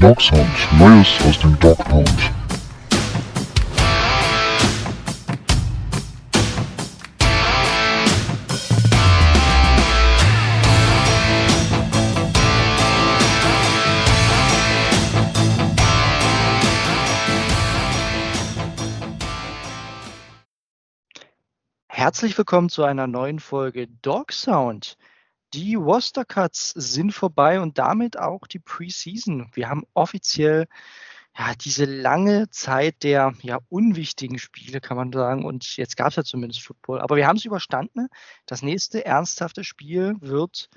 Dog Neues aus dem Dog. Herzlich willkommen zu einer neuen Folge Dog Sound. Die Worcester Cuts sind vorbei und damit auch die Preseason. Wir haben offiziell ja, diese lange Zeit der ja, unwichtigen Spiele, kann man sagen. Und jetzt gab es ja zumindest Football. Aber wir haben es überstanden. Das nächste ernsthafte Spiel wird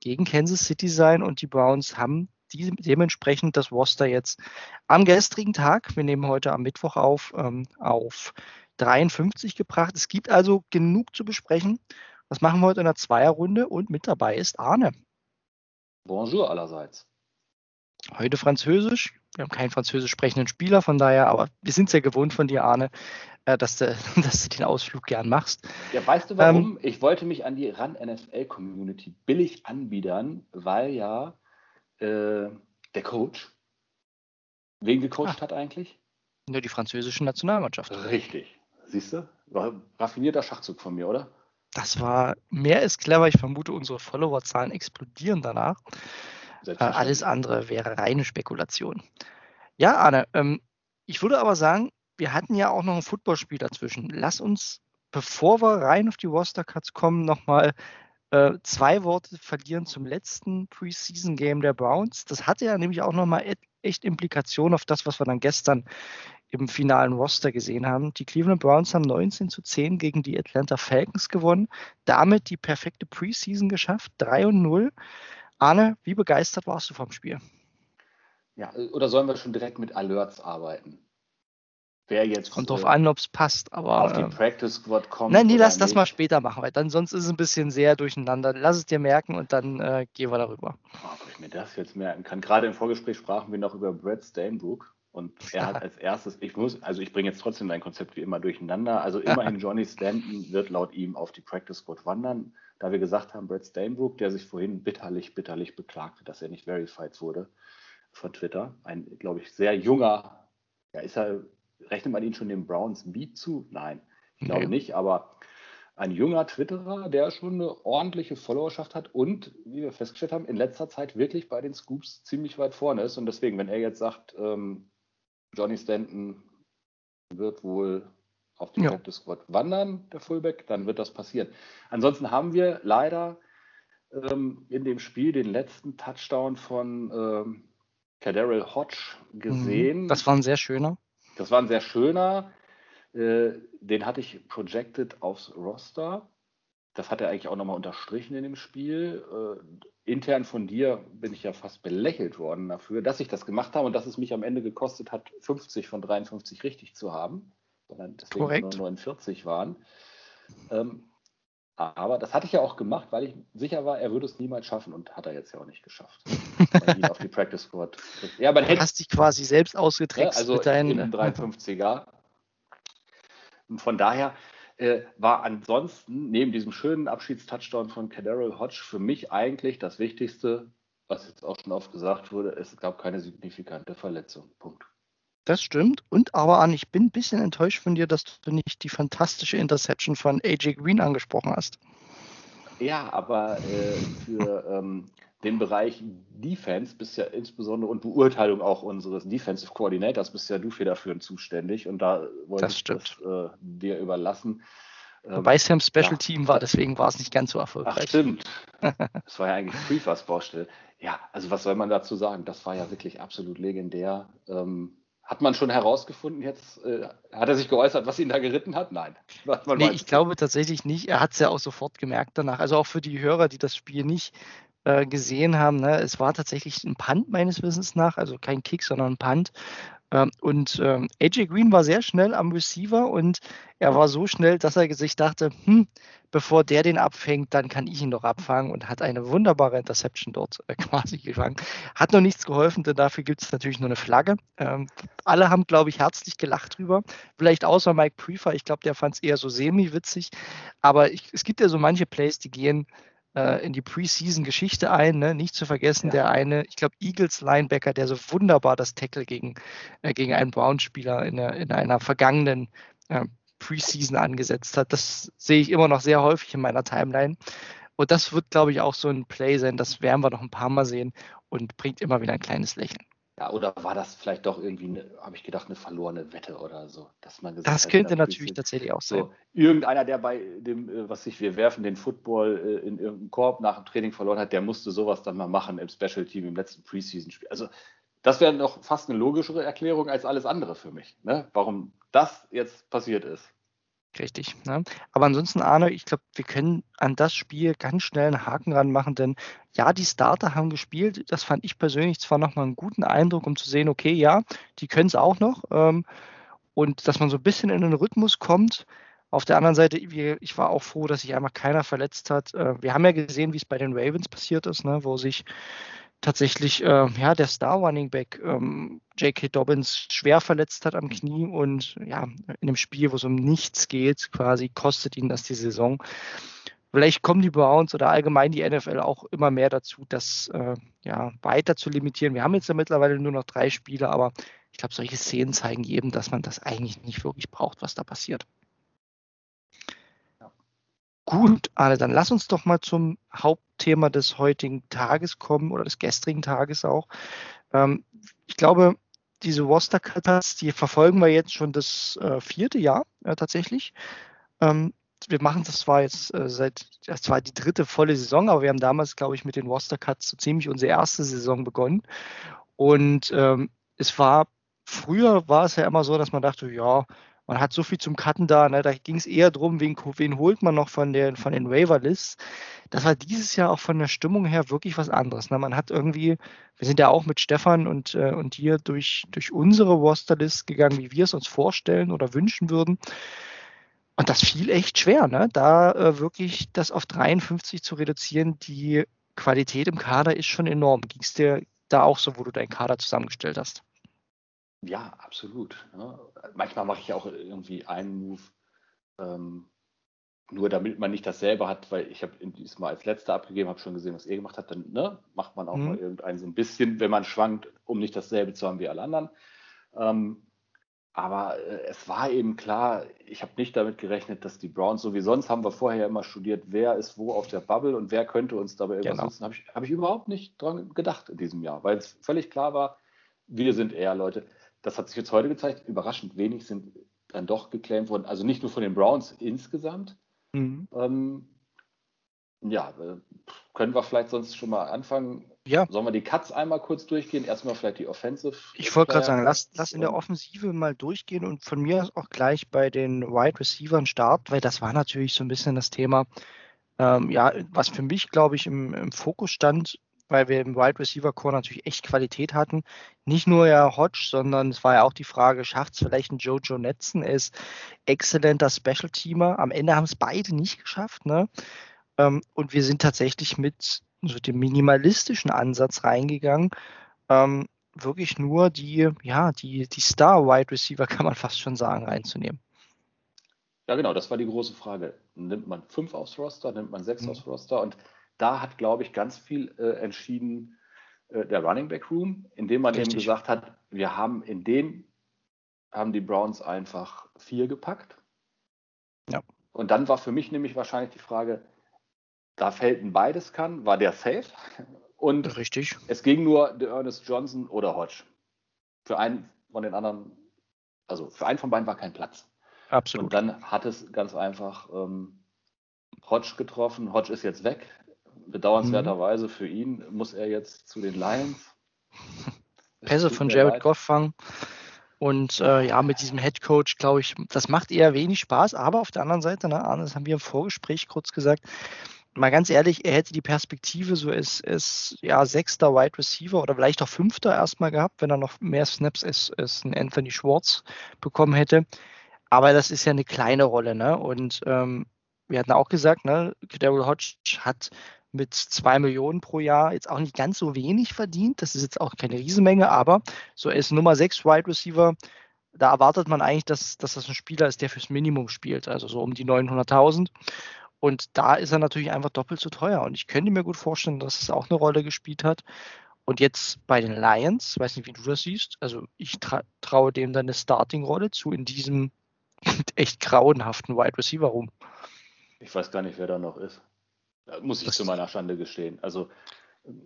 gegen Kansas City sein und die Browns haben die, dementsprechend das Worcester jetzt am gestrigen Tag, wir nehmen heute am Mittwoch auf, ähm, auf 53 gebracht. Es gibt also genug zu besprechen. Das machen wir heute in der Zweierrunde und mit dabei ist Arne. Bonjour allerseits. Heute Französisch. Wir haben keinen französisch sprechenden Spieler, von daher, aber wir sind sehr gewohnt von dir, Arne, äh, dass du, dass du den Ausflug gern machst. Ja, weißt du warum? Ähm, ich wollte mich an die RAN-NFL-Community billig anbiedern, weil ja äh, der Coach, wen gecoacht ah, hat eigentlich? Nur die französische Nationalmannschaft. Richtig. Siehst du? War raffinierter Schachzug von mir, oder? Das war mehr als clever. Ich vermute, unsere Followerzahlen explodieren danach. Äh, alles andere wäre reine Spekulation. Ja, Arne, ähm, ich würde aber sagen, wir hatten ja auch noch ein Footballspiel dazwischen. Lass uns, bevor wir rein auf die Roster Cuts kommen, nochmal äh, zwei Worte verlieren zum letzten Preseason-Game der Browns. Das hatte ja nämlich auch nochmal echt Implikationen auf das, was wir dann gestern im finalen Roster gesehen haben. Die Cleveland Browns haben 19 zu 10 gegen die Atlanta Falcons gewonnen, damit die perfekte Preseason geschafft, 3 und 0. Arne, wie begeistert warst du vom Spiel? Ja, oder sollen wir schon direkt mit Alerts arbeiten? Wer jetzt Kommt drauf äh, an, ob es passt, aber. Auf die äh, Practice Squad kommt. Nein, nee, lass das mal später machen, weil dann sonst ist es ein bisschen sehr durcheinander. Lass es dir merken und dann äh, gehen wir darüber. Oh, ob ich mir das jetzt merken kann. Gerade im Vorgespräch sprachen wir noch über Brad Stainbrook. Und er hat als erstes, ich muss, also ich bringe jetzt trotzdem dein Konzept wie immer durcheinander. Also immerhin Johnny Stanton wird laut ihm auf die Practice Squad wandern, da wir gesagt haben, Brad Stainbrook, der sich vorhin bitterlich, bitterlich beklagte, dass er nicht verified wurde von Twitter. Ein, glaube ich, sehr junger, ja, ist er, rechnet man ihn schon dem Browns Beat zu? Nein, ich glaube nee. nicht, aber ein junger Twitterer, der schon eine ordentliche Followerschaft hat und, wie wir festgestellt haben, in letzter Zeit wirklich bei den Scoops ziemlich weit vorne ist. Und deswegen, wenn er jetzt sagt, ähm, Johnny Stanton wird wohl auf die ja. Practice Squad wandern, der Fullback, dann wird das passieren. Ansonsten haben wir leider ähm, in dem Spiel den letzten Touchdown von ähm, Kaderil Hodge gesehen. Mhm. Das war ein sehr schöner. Das war ein sehr schöner. Äh, den hatte ich projected aufs Roster. Das hat er eigentlich auch nochmal unterstrichen in dem Spiel. Äh, intern von dir bin ich ja fast belächelt worden dafür, dass ich das gemacht habe und dass es mich am Ende gekostet hat, 50 von 53 richtig zu haben, sondern deswegen Korrekt. nur 49 waren. Ähm, aber das hatte ich ja auch gemacht, weil ich sicher war, er würde es niemals schaffen und hat er jetzt ja auch nicht geschafft. auf die Practice Squad. Ja, du hast dich quasi selbst ausgetrickst ja, also mit deinen 53er. Und von daher, äh, war ansonsten neben diesem schönen Abschiedstouchdown von Kaderil Hodge für mich eigentlich das Wichtigste, was jetzt auch schon oft gesagt wurde, es gab keine signifikante Verletzung. Punkt. Das stimmt. Und aber an, ich bin ein bisschen enttäuscht von dir, dass du nicht die fantastische Interception von AJ Green angesprochen hast. Ja, aber äh, für ähm, den Bereich Defense bist ja insbesondere und Beurteilung auch unseres Defensive Coordinators bist ja du federführend zuständig und da wollte das ich das äh, dir überlassen. Wobei es ja im Special ja. Team war, deswegen war es nicht ganz so erfolgreich. Ach, stimmt. das war ja eigentlich Preefers Baustelle. Ja, also was soll man dazu sagen? Das war ja wirklich absolut legendär. Ähm, hat man schon herausgefunden jetzt, äh, hat er sich geäußert, was ihn da geritten hat? Nein. nee, ich glaube tatsächlich nicht. Er hat es ja auch sofort gemerkt danach. Also auch für die Hörer, die das Spiel nicht äh, gesehen haben. Ne? Es war tatsächlich ein Punt meines Wissens nach, also kein Kick, sondern ein Punt. Ähm, und ähm, AJ Green war sehr schnell am Receiver und er war so schnell, dass er sich dachte, hm, bevor der den abfängt, dann kann ich ihn doch abfangen und hat eine wunderbare Interception dort äh, quasi gefangen. Hat noch nichts geholfen, denn dafür gibt es natürlich nur eine Flagge. Ähm, alle haben, glaube ich, herzlich gelacht drüber. Vielleicht außer Mike Prefer, ich glaube, der fand es eher so semi-witzig. Aber ich, es gibt ja so manche Plays, die gehen äh, in die Preseason-Geschichte ein. Ne? Nicht zu vergessen, ja. der eine, ich glaube, Eagles-Linebacker, der so wunderbar das Tackle gegen, äh, gegen einen Brown-Spieler in, in, einer vergangenen äh, Preseason angesetzt hat. Das sehe ich immer noch sehr häufig in meiner Timeline. Und das wird, glaube ich, auch so ein Play sein. Das werden wir noch ein paar Mal sehen und bringt immer wieder ein kleines Lächeln. Ja, oder war das vielleicht doch irgendwie, habe ich gedacht, eine verlorene Wette oder so? Dass man das hat, könnte natürlich tatsächlich auch sein. So, irgendeiner, der bei dem, äh, was sich, wir werfen den Football äh, in irgendeinen Korb nach dem Training verloren hat, der musste sowas dann mal machen im Special Team im letzten Preseason-Spiel. Also das wäre noch fast eine logischere Erklärung als alles andere für mich, ne? warum das jetzt passiert ist. Richtig. Ne? Aber ansonsten, Arne, ich glaube, wir können an das Spiel ganz schnell einen Haken ranmachen, denn ja, die Starter haben gespielt. Das fand ich persönlich zwar nochmal einen guten Eindruck, um zu sehen, okay, ja, die können es auch noch. Ähm, und dass man so ein bisschen in den Rhythmus kommt. Auf der anderen Seite, ich war auch froh, dass sich einmal keiner verletzt hat. Äh, wir haben ja gesehen, wie es bei den Ravens passiert ist, ne, wo sich tatsächlich äh, ja, der Star Running Back ähm, J.K. Dobbins schwer verletzt hat am Knie und ja, in einem Spiel, wo es um nichts geht, quasi kostet ihn das die Saison. Vielleicht kommen die Browns oder allgemein die NFL auch immer mehr dazu, das äh, ja, weiter zu limitieren. Wir haben jetzt ja mittlerweile nur noch drei Spiele, aber ich glaube, solche Szenen zeigen jedem, dass man das eigentlich nicht wirklich braucht, was da passiert. Gut, Arne, dann lass uns doch mal zum Hauptthema des heutigen Tages kommen oder des gestrigen Tages auch. Ähm, ich glaube, diese Roster Cutters, die verfolgen wir jetzt schon das äh, vierte Jahr äh, tatsächlich. Ähm, wir machen das zwar jetzt äh, seit, das war die dritte volle Saison, aber wir haben damals, glaube ich, mit den Roster Cuts so ziemlich unsere erste Saison begonnen. Und ähm, es war, früher war es ja immer so, dass man dachte, ja, man hat so viel zum Cutten da, ne? da ging es eher darum, wen, wen, holt man noch von, der, von den Waiver-Lists. Das war dieses Jahr auch von der Stimmung her wirklich was anderes. Ne? Man hat irgendwie, wir sind ja auch mit Stefan und, äh, und hier durch, durch unsere Roster-List gegangen, wie wir es uns vorstellen oder wünschen würden. Und das fiel echt schwer, ne? da äh, wirklich das auf 53 zu reduzieren. Die Qualität im Kader ist schon enorm. Ging es dir da auch so, wo du deinen Kader zusammengestellt hast? Ja, absolut. Ne? Manchmal mache ich auch irgendwie einen Move, ähm, nur damit man nicht dasselbe hat, weil ich habe dieses Mal als letzter abgegeben, habe schon gesehen, was ihr gemacht habt, dann ne, macht man auch mhm. mal irgendeinen so ein bisschen, wenn man schwankt, um nicht dasselbe zu haben wie alle anderen. Ähm, aber äh, es war eben klar, ich habe nicht damit gerechnet, dass die Browns, so wie sonst haben wir vorher immer studiert, wer ist wo auf der Bubble und wer könnte uns dabei irgendwas genau. nutzen, habe ich, hab ich überhaupt nicht dran gedacht in diesem Jahr, weil es völlig klar war, wir sind eher Leute, das hat sich jetzt heute gezeigt, überraschend wenig sind dann doch geclaimt worden. Also nicht nur von den Browns insgesamt. Mhm. Ähm, ja, äh, können wir vielleicht sonst schon mal anfangen. Ja. Sollen wir die Cuts einmal kurz durchgehen? Erstmal vielleicht die Offensive. Ich wollte gerade sagen, lass, lass in der Offensive mal durchgehen und von mir aus auch gleich bei den Wide Receivers Start, weil das war natürlich so ein bisschen das Thema, ähm, ja, was für mich, glaube ich, im, im Fokus stand weil wir im Wide Receiver Core natürlich echt Qualität hatten. Nicht nur ja Hodge, sondern es war ja auch die Frage, schafft es vielleicht ein Jojo Netzen? Er ist exzellenter Special Teamer. Am Ende haben es beide nicht geschafft. Ne? Ähm, und wir sind tatsächlich mit so dem minimalistischen Ansatz reingegangen. Ähm, wirklich nur die, ja, die, die Star-Wide Receiver, kann man fast schon sagen, reinzunehmen. Ja, genau, das war die große Frage. Nimmt man fünf aufs Roster, nimmt man sechs mhm. aufs Roster und da hat, glaube ich, ganz viel äh, entschieden äh, der Running Back Room, indem man Richtig. eben gesagt hat, wir haben in den, haben die Browns einfach vier gepackt. Ja. Und dann war für mich nämlich wahrscheinlich die Frage, da Felton beides kann, war der safe? Und Richtig. es ging nur der Ernest Johnson oder Hodge. Für einen von den anderen, also für einen von beiden war kein Platz. Absolut. Und dann hat es ganz einfach ähm, Hodge getroffen. Hodge ist jetzt weg. Bedauernswerterweise mhm. für ihn muss er jetzt zu den Lions. Pässe von Jared leid. Goff fangen. Und äh, ja, mit diesem Head Coach, glaube ich, das macht eher wenig Spaß. Aber auf der anderen Seite, ne, Arne, das haben wir im Vorgespräch kurz gesagt, mal ganz ehrlich, er hätte die Perspektive, so ist, ist ja sechster Wide Receiver oder vielleicht auch fünfter erstmal gehabt, wenn er noch mehr Snaps als, als ein Anthony Schwartz bekommen hätte. Aber das ist ja eine kleine Rolle, ne? Und ähm, wir hatten auch gesagt, ne, Daryl Hodge hat mit zwei Millionen pro Jahr jetzt auch nicht ganz so wenig verdient. Das ist jetzt auch keine Riesenmenge, aber so ist Nummer sechs Wide Receiver. Da erwartet man eigentlich, dass, dass das ein Spieler ist, der fürs Minimum spielt, also so um die 900.000. Und da ist er natürlich einfach doppelt so teuer. Und ich könnte mir gut vorstellen, dass es auch eine Rolle gespielt hat. Und jetzt bei den Lions, weiß nicht, wie du das siehst, also ich tra traue dem dann eine Starting-Rolle zu in diesem echt grauenhaften Wide Receiver rum. Ich weiß gar nicht, wer da noch ist. Muss ich das zu meiner Schande gestehen. Also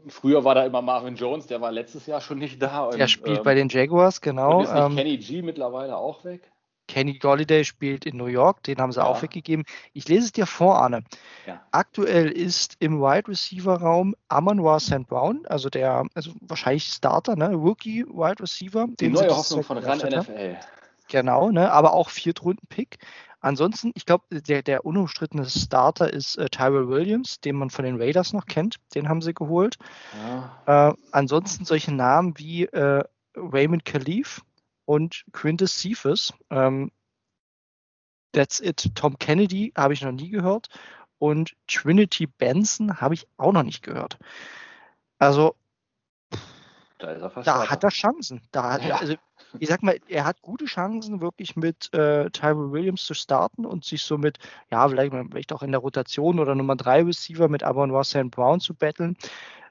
früher war da immer Marvin Jones, der war letztes Jahr schon nicht da. Und, der spielt ähm, bei den Jaguars, genau. Und ist nicht ähm, Kenny G mittlerweile auch weg? Kenny Golliday spielt in New York, den haben sie ja. auch weggegeben. Ich lese es dir vor, Arne. Ja. Aktuell ist im Wide Receiver Raum Amon St. Brown, also der, also wahrscheinlich Starter, ne? Rookie Wide Receiver. Die neue Hoffnung von RAN NFL. Genau, ne? aber auch Viertrunden-Pick. Ansonsten, ich glaube, der, der unumstrittene Starter ist äh, Tyrell Williams, den man von den Raiders noch kennt. Den haben sie geholt. Ja. Äh, ansonsten solche Namen wie äh, Raymond Khalif und Quintus Cephas. Ähm, that's it. Tom Kennedy habe ich noch nie gehört. Und Trinity Benson habe ich auch noch nicht gehört. Also, da, da hat er Chancen. Da, ja. also, ich sag mal, er hat gute Chancen, wirklich mit äh, Tyrell Williams zu starten und sich somit, ja, vielleicht, vielleicht auch in der Rotation oder Nummer 3 Receiver mit Abon St. Brown zu betteln.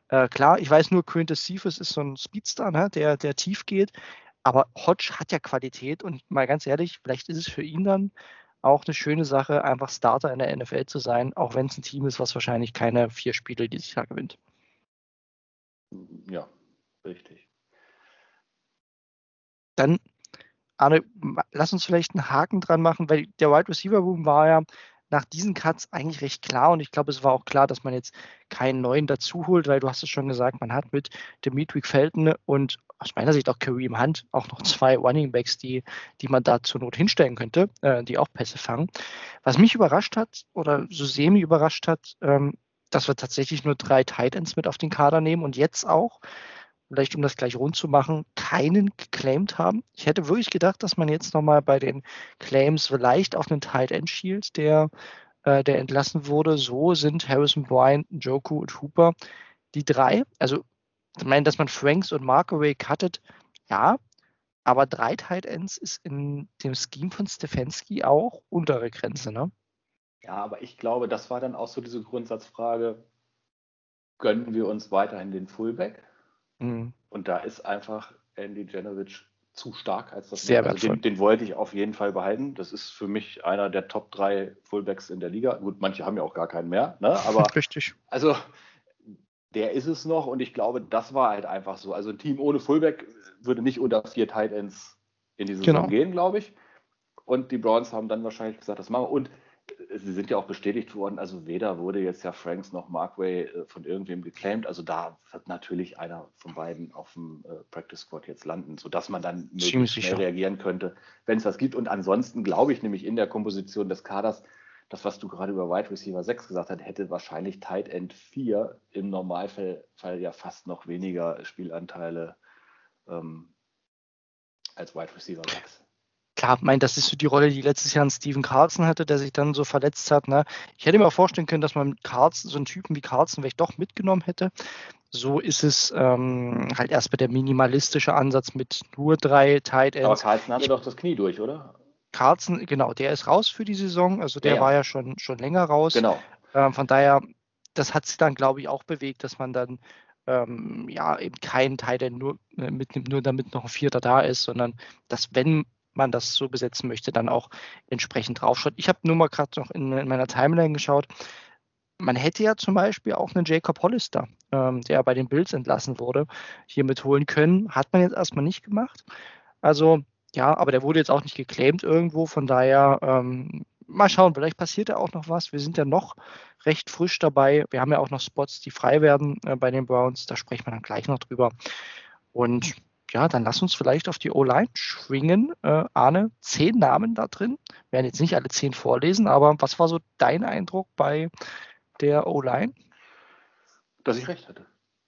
Äh, klar, ich weiß nur, Quintus Cephas ist so ein Speedster, ne, der, der tief geht. Aber Hodge hat ja Qualität und mal ganz ehrlich, vielleicht ist es für ihn dann auch eine schöne Sache, einfach Starter in der NFL zu sein, auch wenn es ein Team ist, was wahrscheinlich keine vier Spiele dieses Jahr gewinnt. Ja, richtig. Dann, Arne, lass uns vielleicht einen Haken dran machen, weil der Wide Receiver Room war ja nach diesen Cuts eigentlich recht klar und ich glaube, es war auch klar, dass man jetzt keinen neuen dazu holt, weil du hast es schon gesagt, man hat mit Dimitri Felton und aus meiner Sicht auch Kareem Hunt auch noch zwei Running Backs, die, die man da zur Not hinstellen könnte, äh, die auch Pässe fangen. Was mich überrascht hat oder so semi überrascht hat, ähm, dass wir tatsächlich nur drei Tight Ends mit auf den Kader nehmen und jetzt auch vielleicht um das gleich rund zu machen, keinen geclaimed haben. Ich hätte wirklich gedacht, dass man jetzt nochmal bei den Claims vielleicht auf einen Tight End schielt, der, äh, der entlassen wurde. So sind Harrison Bryant, Joku und Hooper die drei. Also, ich meine, dass man Franks und Markaway cuttet, ja, aber drei Tight Ends ist in dem Scheme von Stefanski auch untere Grenze, ne? Ja, aber ich glaube, das war dann auch so diese Grundsatzfrage, gönnen wir uns weiterhin den Fullback? Mhm. Und da ist einfach Andy Janovic zu stark, als das Sehr also den, den, wollte ich auf jeden Fall behalten. Das ist für mich einer der Top 3 Fullbacks in der Liga. Gut, manche haben ja auch gar keinen mehr, ne? aber Richtig. also der ist es noch und ich glaube, das war halt einfach so. Also ein Team ohne Fullback würde nicht unter vier Tight Ends in die Saison genau. gehen, glaube ich. Und die Browns haben dann wahrscheinlich gesagt, das machen wir. Und sie sind ja auch bestätigt worden, also weder wurde jetzt ja Franks noch Markway äh, von irgendwem geclaimed, also da wird natürlich einer von beiden auf dem äh, Practice Squad jetzt landen, sodass man dann möglichst schnell reagieren könnte, wenn es was gibt. Und ansonsten glaube ich nämlich in der Komposition des Kaders, das, was du gerade über Wide Receiver 6 gesagt hast, hätte wahrscheinlich Tight End 4 im Normalfall ja fast noch weniger Spielanteile ähm, als Wide Receiver 6 klar, mein, das ist so die Rolle, die letztes Jahr ein Steven Carlson hatte, der sich dann so verletzt hat. Ne? Ich hätte mir auch vorstellen können, dass man Carlson, so einen Typen wie Carlson vielleicht doch mitgenommen hätte. So ist es ähm, halt erst bei der minimalistische Ansatz mit nur drei Tight Ends. Aber Carlson hatte ich, doch das Knie durch, oder? Carlson, genau, der ist raus für die Saison. Also der ja, ja. war ja schon, schon länger raus. Genau. Ähm, von daher, das hat sich dann, glaube ich, auch bewegt, dass man dann ähm, ja eben keinen Teil, der nur äh, mitnimmt, nur damit noch ein Vierter da ist, sondern dass, wenn man das so besetzen möchte, dann auch entsprechend draufschaut. Ich habe nur mal gerade noch in, in, meiner Timeline geschaut. Man hätte ja zum Beispiel auch einen Jacob Hollister, ähm, der bei den Bills entlassen wurde, hier mitholen können. Hat man jetzt erstmal nicht gemacht. Also ja, aber der wurde jetzt auch nicht geclaimed irgendwo. Von daher ähm, mal schauen, vielleicht passiert ja auch noch was. Wir sind ja noch recht frisch dabei. Wir haben ja auch noch Spots, die frei werden äh, bei den Browns. Da sprechen wir dann gleich noch drüber. Und ja, dann lass uns vielleicht auf die O-Line schwingen. Äh, Arne, zehn Namen da drin. Wir werden jetzt nicht alle zehn vorlesen, aber was war so dein Eindruck bei der O-Line? Dass ich recht hatte.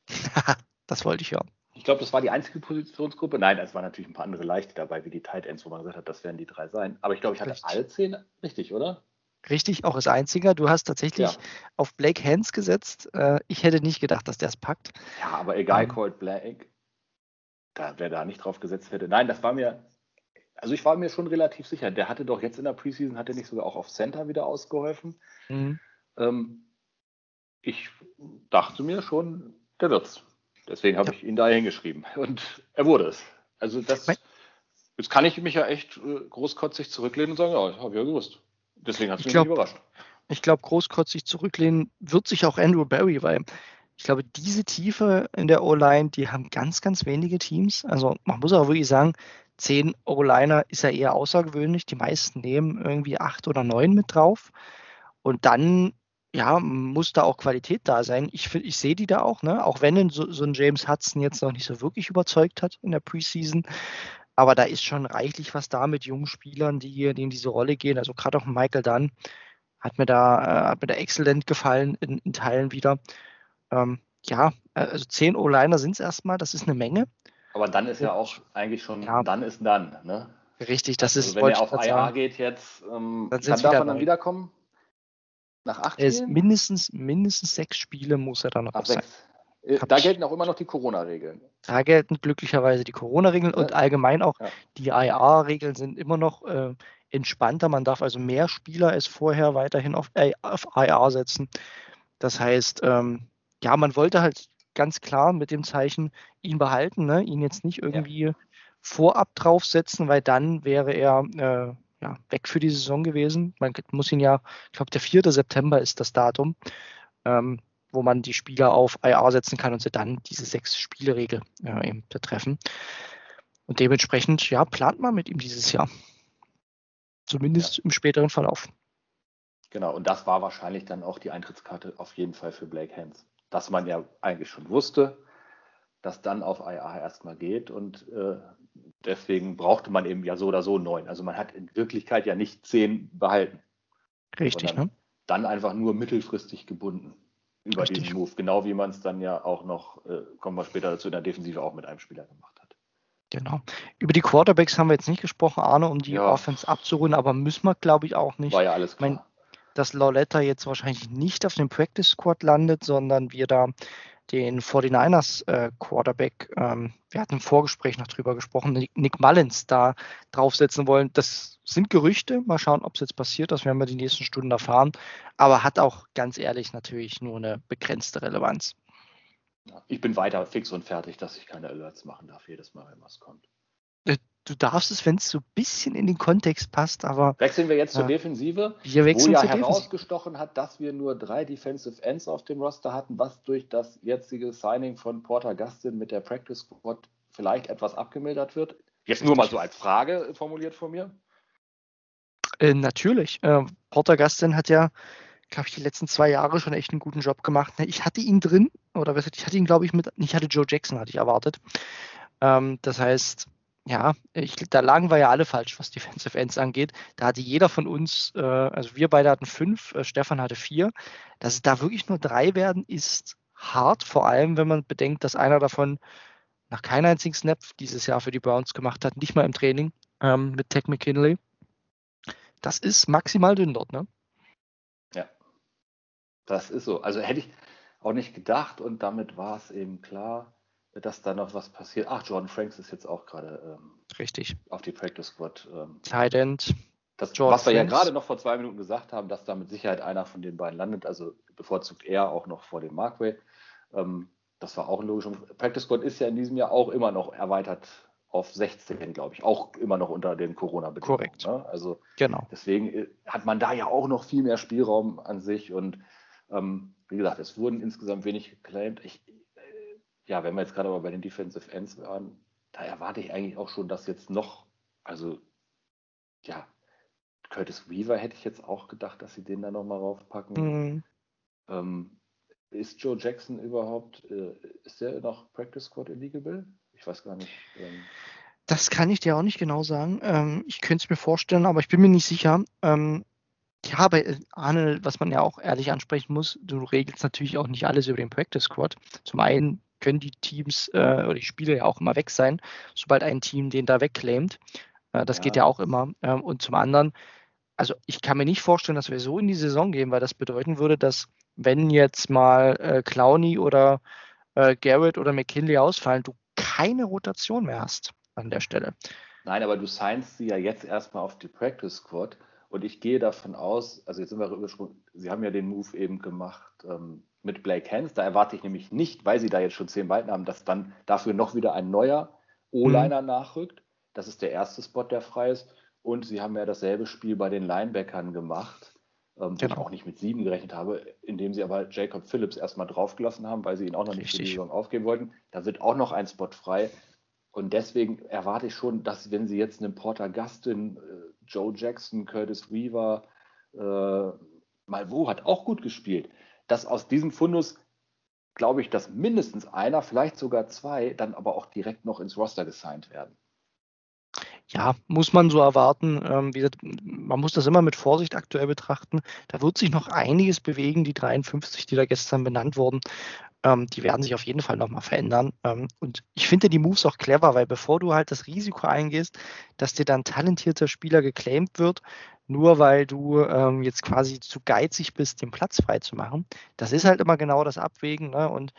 das wollte ich ja. Ich glaube, das war die einzige Positionsgruppe. Nein, es waren natürlich ein paar andere leichte dabei, wie die Tight Ends, wo man gesagt hat, das werden die drei sein. Aber ich glaube, ich hatte richtig. alle zehn richtig, oder? Richtig, auch als einziger. Du hast tatsächlich ja. auf Blake Hands gesetzt. Äh, ich hätte nicht gedacht, dass der es packt. Ja, aber egal, um, ähm. Colt Blake da, wer da nicht drauf gesetzt hätte. Nein, das war mir, also ich war mir schon relativ sicher. Der hatte doch jetzt in der Preseason, hat er nicht sogar auch auf Center wieder ausgeholfen. Mhm. ähm, ich dachte mir schon, der wird's. Deswegen habe ja. ich ihn da hingeschrieben. Und er wurde es. Also das, jetzt kann ich mich ja echt äh, großkotzig zurücklehnen und sagen, ja, habe ich ja gewusst. Deswegen hat es mich glaub, überrascht. Ich glaube, großkotzig zurücklehnen wird sich auch Andrew Barry, weil ich glaube, diese Tiefe in der O-Line, die haben ganz, ganz wenige Teams. Also man muss auch wirklich sagen, zehn O-Liner ist ja eher außergewöhnlich. Die meisten nehmen irgendwie acht oder neun mit drauf. Und dann, ja, muss da auch Qualität da sein. Ich, ich sehe die da auch, ne? Auch wenn so, so ein James Hudson jetzt noch nicht so wirklich überzeugt hat in der Preseason. Aber da ist schon reichlich was da mit jungen Spielern, die, die in diese Rolle gehen. Also gerade auch Michael Dunn hat mir da, äh, hat mir da exzellent gefallen in, in Teilen wieder. Ähm, ja, äh, also zehn O-Liner sind es erstmal, das ist eine Menge. Aber dann ist ja auch eigentlich schon, ja. dann ist dann, ne? Richtig, das also ist. Wenn er auf IA sagen, geht jetzt, ähm, dann kann davon dann wiederkommen? Nach acht Spielen? Mindestens, mindestens sechs Spiele muss er dann noch sein. Äh, da gelten auch immer noch die Corona-Regeln. Da gelten glücklicherweise die Corona-Regeln und allgemein auch ja. die IA-Regeln sind immer noch äh, entspannter. Man darf also mehr Spieler als vorher weiterhin auf, äh, auf IA setzen. Das heißt, ähm, ja, man wollte halt ganz klar mit dem Zeichen ihn behalten, ne? ihn jetzt nicht irgendwie ja. vorab draufsetzen, weil dann wäre er äh, ja, weg für die Saison gewesen. Man muss ihn ja, ich glaube, der 4. September ist das Datum, ähm, wo man die Spieler auf IR setzen kann und sie dann diese sechs Spielregel äh, eben betreffen. Und dementsprechend, ja, plant man mit ihm dieses Jahr. Zumindest ja. im späteren Verlauf. Genau, und das war wahrscheinlich dann auch die Eintrittskarte auf jeden Fall für Blake Hands dass man ja eigentlich schon wusste, dass dann auf IA erstmal geht und äh, deswegen brauchte man eben ja so oder so neun. Also man hat in Wirklichkeit ja nicht zehn behalten. Richtig, ne? Dann einfach nur mittelfristig gebunden über Richtig. diesen Move. Genau wie man es dann ja auch noch, äh, kommen wir später dazu, in der Defensive auch mit einem Spieler gemacht hat. Genau. Über die Quarterbacks haben wir jetzt nicht gesprochen, Arne, um die ja. Offense abzurunden, aber müssen wir, glaube ich, auch nicht. War ja alles klar. Mein, dass Lauletta jetzt wahrscheinlich nicht auf dem Practice Squad landet, sondern wir da den 49ers äh, Quarterback, ähm, wir hatten im Vorgespräch noch drüber gesprochen, Nick, Mullins da draufsetzen wollen. Das sind Gerüchte. Mal schauen, ob es jetzt passiert. Das werden wir die nächsten Stunden erfahren. Aber hat auch ganz ehrlich natürlich nur eine begrenzte Relevanz. Ich bin weiter fix und fertig, dass ich keine Alerts machen darf, jedes Mal, wenn was kommt. Äh, du darfst es, wenn es so ein bisschen in den Kontext passt, aber. Wechseln wir jetzt zur Defensive, wir wechseln wo ja herausgestochen hat, dass wir nur drei Defensive Ends auf dem Roster hatten, was durch das jetzige Signing von Porter Gustin mit der Practice Squad vielleicht etwas abgemildert wird. Jetzt nur mal so als Frage formuliert von mir. Äh, natürlich. Äh, Porter Gustin hat ja, glaube ich, die letzten zwei Jahre schon echt einen guten Job gemacht. Ich hatte ihn drin, oder was, ich hatte ihn, glaube ich, mit, ich hatte Joe Jackson, hatte ich erwartet. Ähm, das heißt, ja, ich, da lagen wir ja alle falsch, was Defensive Ends angeht. Da hatte jeder von uns, äh, also wir beide hatten fünf, äh, Stefan hatte vier. Dass es da wirklich nur drei werden, ist hart, vor allem wenn man bedenkt, dass einer davon nach keinem einzigen Snap dieses Jahr für die Browns gemacht hat, nicht mal im Training ähm, mit Tech McKinley. Das ist maximal dünn dort, ne? Ja, das ist so. Also hätte ich auch nicht gedacht und damit war es eben klar dass da noch was passiert. Ach, Jordan Franks ist jetzt auch gerade ähm, richtig auf die Practice Squad. Ähm, Tight End. Das, Jordan was wir Franks. ja gerade noch vor zwei Minuten gesagt haben, dass da mit Sicherheit einer von den beiden landet, also bevorzugt er auch noch vor dem Markway. Ähm, das war auch ein logischer. Practice Squad ist ja in diesem Jahr auch immer noch erweitert auf 16, glaube ich, auch immer noch unter den Corona-Bedingungen. Korrekt. Ne? Also genau. deswegen äh, hat man da ja auch noch viel mehr Spielraum an sich und ähm, wie gesagt, es wurden insgesamt wenig geclaimed. Ich, ja, wenn wir jetzt gerade aber bei den Defensive Ends waren, da erwarte ich eigentlich auch schon, dass jetzt noch, also ja, Curtis Weaver hätte ich jetzt auch gedacht, dass sie den da nochmal raufpacken. Mhm. Ähm, ist Joe Jackson überhaupt, äh, ist der noch Practice Squad eligible? Ich weiß gar nicht. Ähm, das kann ich dir auch nicht genau sagen. Ähm, ich könnte es mir vorstellen, aber ich bin mir nicht sicher. Ähm, ja, bei äh, Arne, was man ja auch ehrlich ansprechen muss, du regelst natürlich auch nicht alles über den Practice Squad. Zum einen können die Teams äh, oder die Spieler ja auch immer weg sein, sobald ein Team den da wegclaimt. Äh, das ja. geht ja auch immer. Ähm, und zum anderen, also ich kann mir nicht vorstellen, dass wir so in die Saison gehen, weil das bedeuten würde, dass wenn jetzt mal äh, Clowney oder äh, Garrett oder McKinley ausfallen, du keine Rotation mehr hast an der Stelle. Nein, aber du signst sie ja jetzt erstmal auf die Practice Squad Und ich gehe davon aus, also jetzt sind wir übersprungen, Sie haben ja den Move eben gemacht ähm, mit Blake Hens. Da erwarte ich nämlich nicht, weil Sie da jetzt schon zehn Weiten haben, dass dann dafür noch wieder ein neuer O-Liner mhm. nachrückt. Das ist der erste Spot, der frei ist. Und Sie haben ja dasselbe Spiel bei den Linebackern gemacht, ähm, genau. wo ich auch nicht mit sieben gerechnet habe, indem Sie aber Jacob Phillips erstmal draufgelassen haben, weil Sie ihn auch noch Richtig. nicht für die Saison aufgeben wollten. Da wird auch noch ein Spot frei. Und deswegen erwarte ich schon, dass wenn Sie jetzt einen Porter Gustin, äh, Joe Jackson, Curtis Weaver, äh, Malvo hat auch gut gespielt, dass aus diesem Fundus glaube ich, dass mindestens einer, vielleicht sogar zwei, dann aber auch direkt noch ins Roster gesigned werden. Ja, muss man so erwarten. Ähm, gesagt, man muss das immer mit Vorsicht aktuell betrachten. Da wird sich noch einiges bewegen. Die 53, die da gestern benannt wurden, ähm, die werden sich auf jeden Fall nochmal verändern. Ähm, und ich finde die Moves auch clever, weil bevor du halt das Risiko eingehst, dass dir dann talentierter Spieler geclaimed wird, nur weil du ähm, jetzt quasi zu geizig bist, den Platz frei zu machen. Das ist halt immer genau das Abwägen. Ne? Und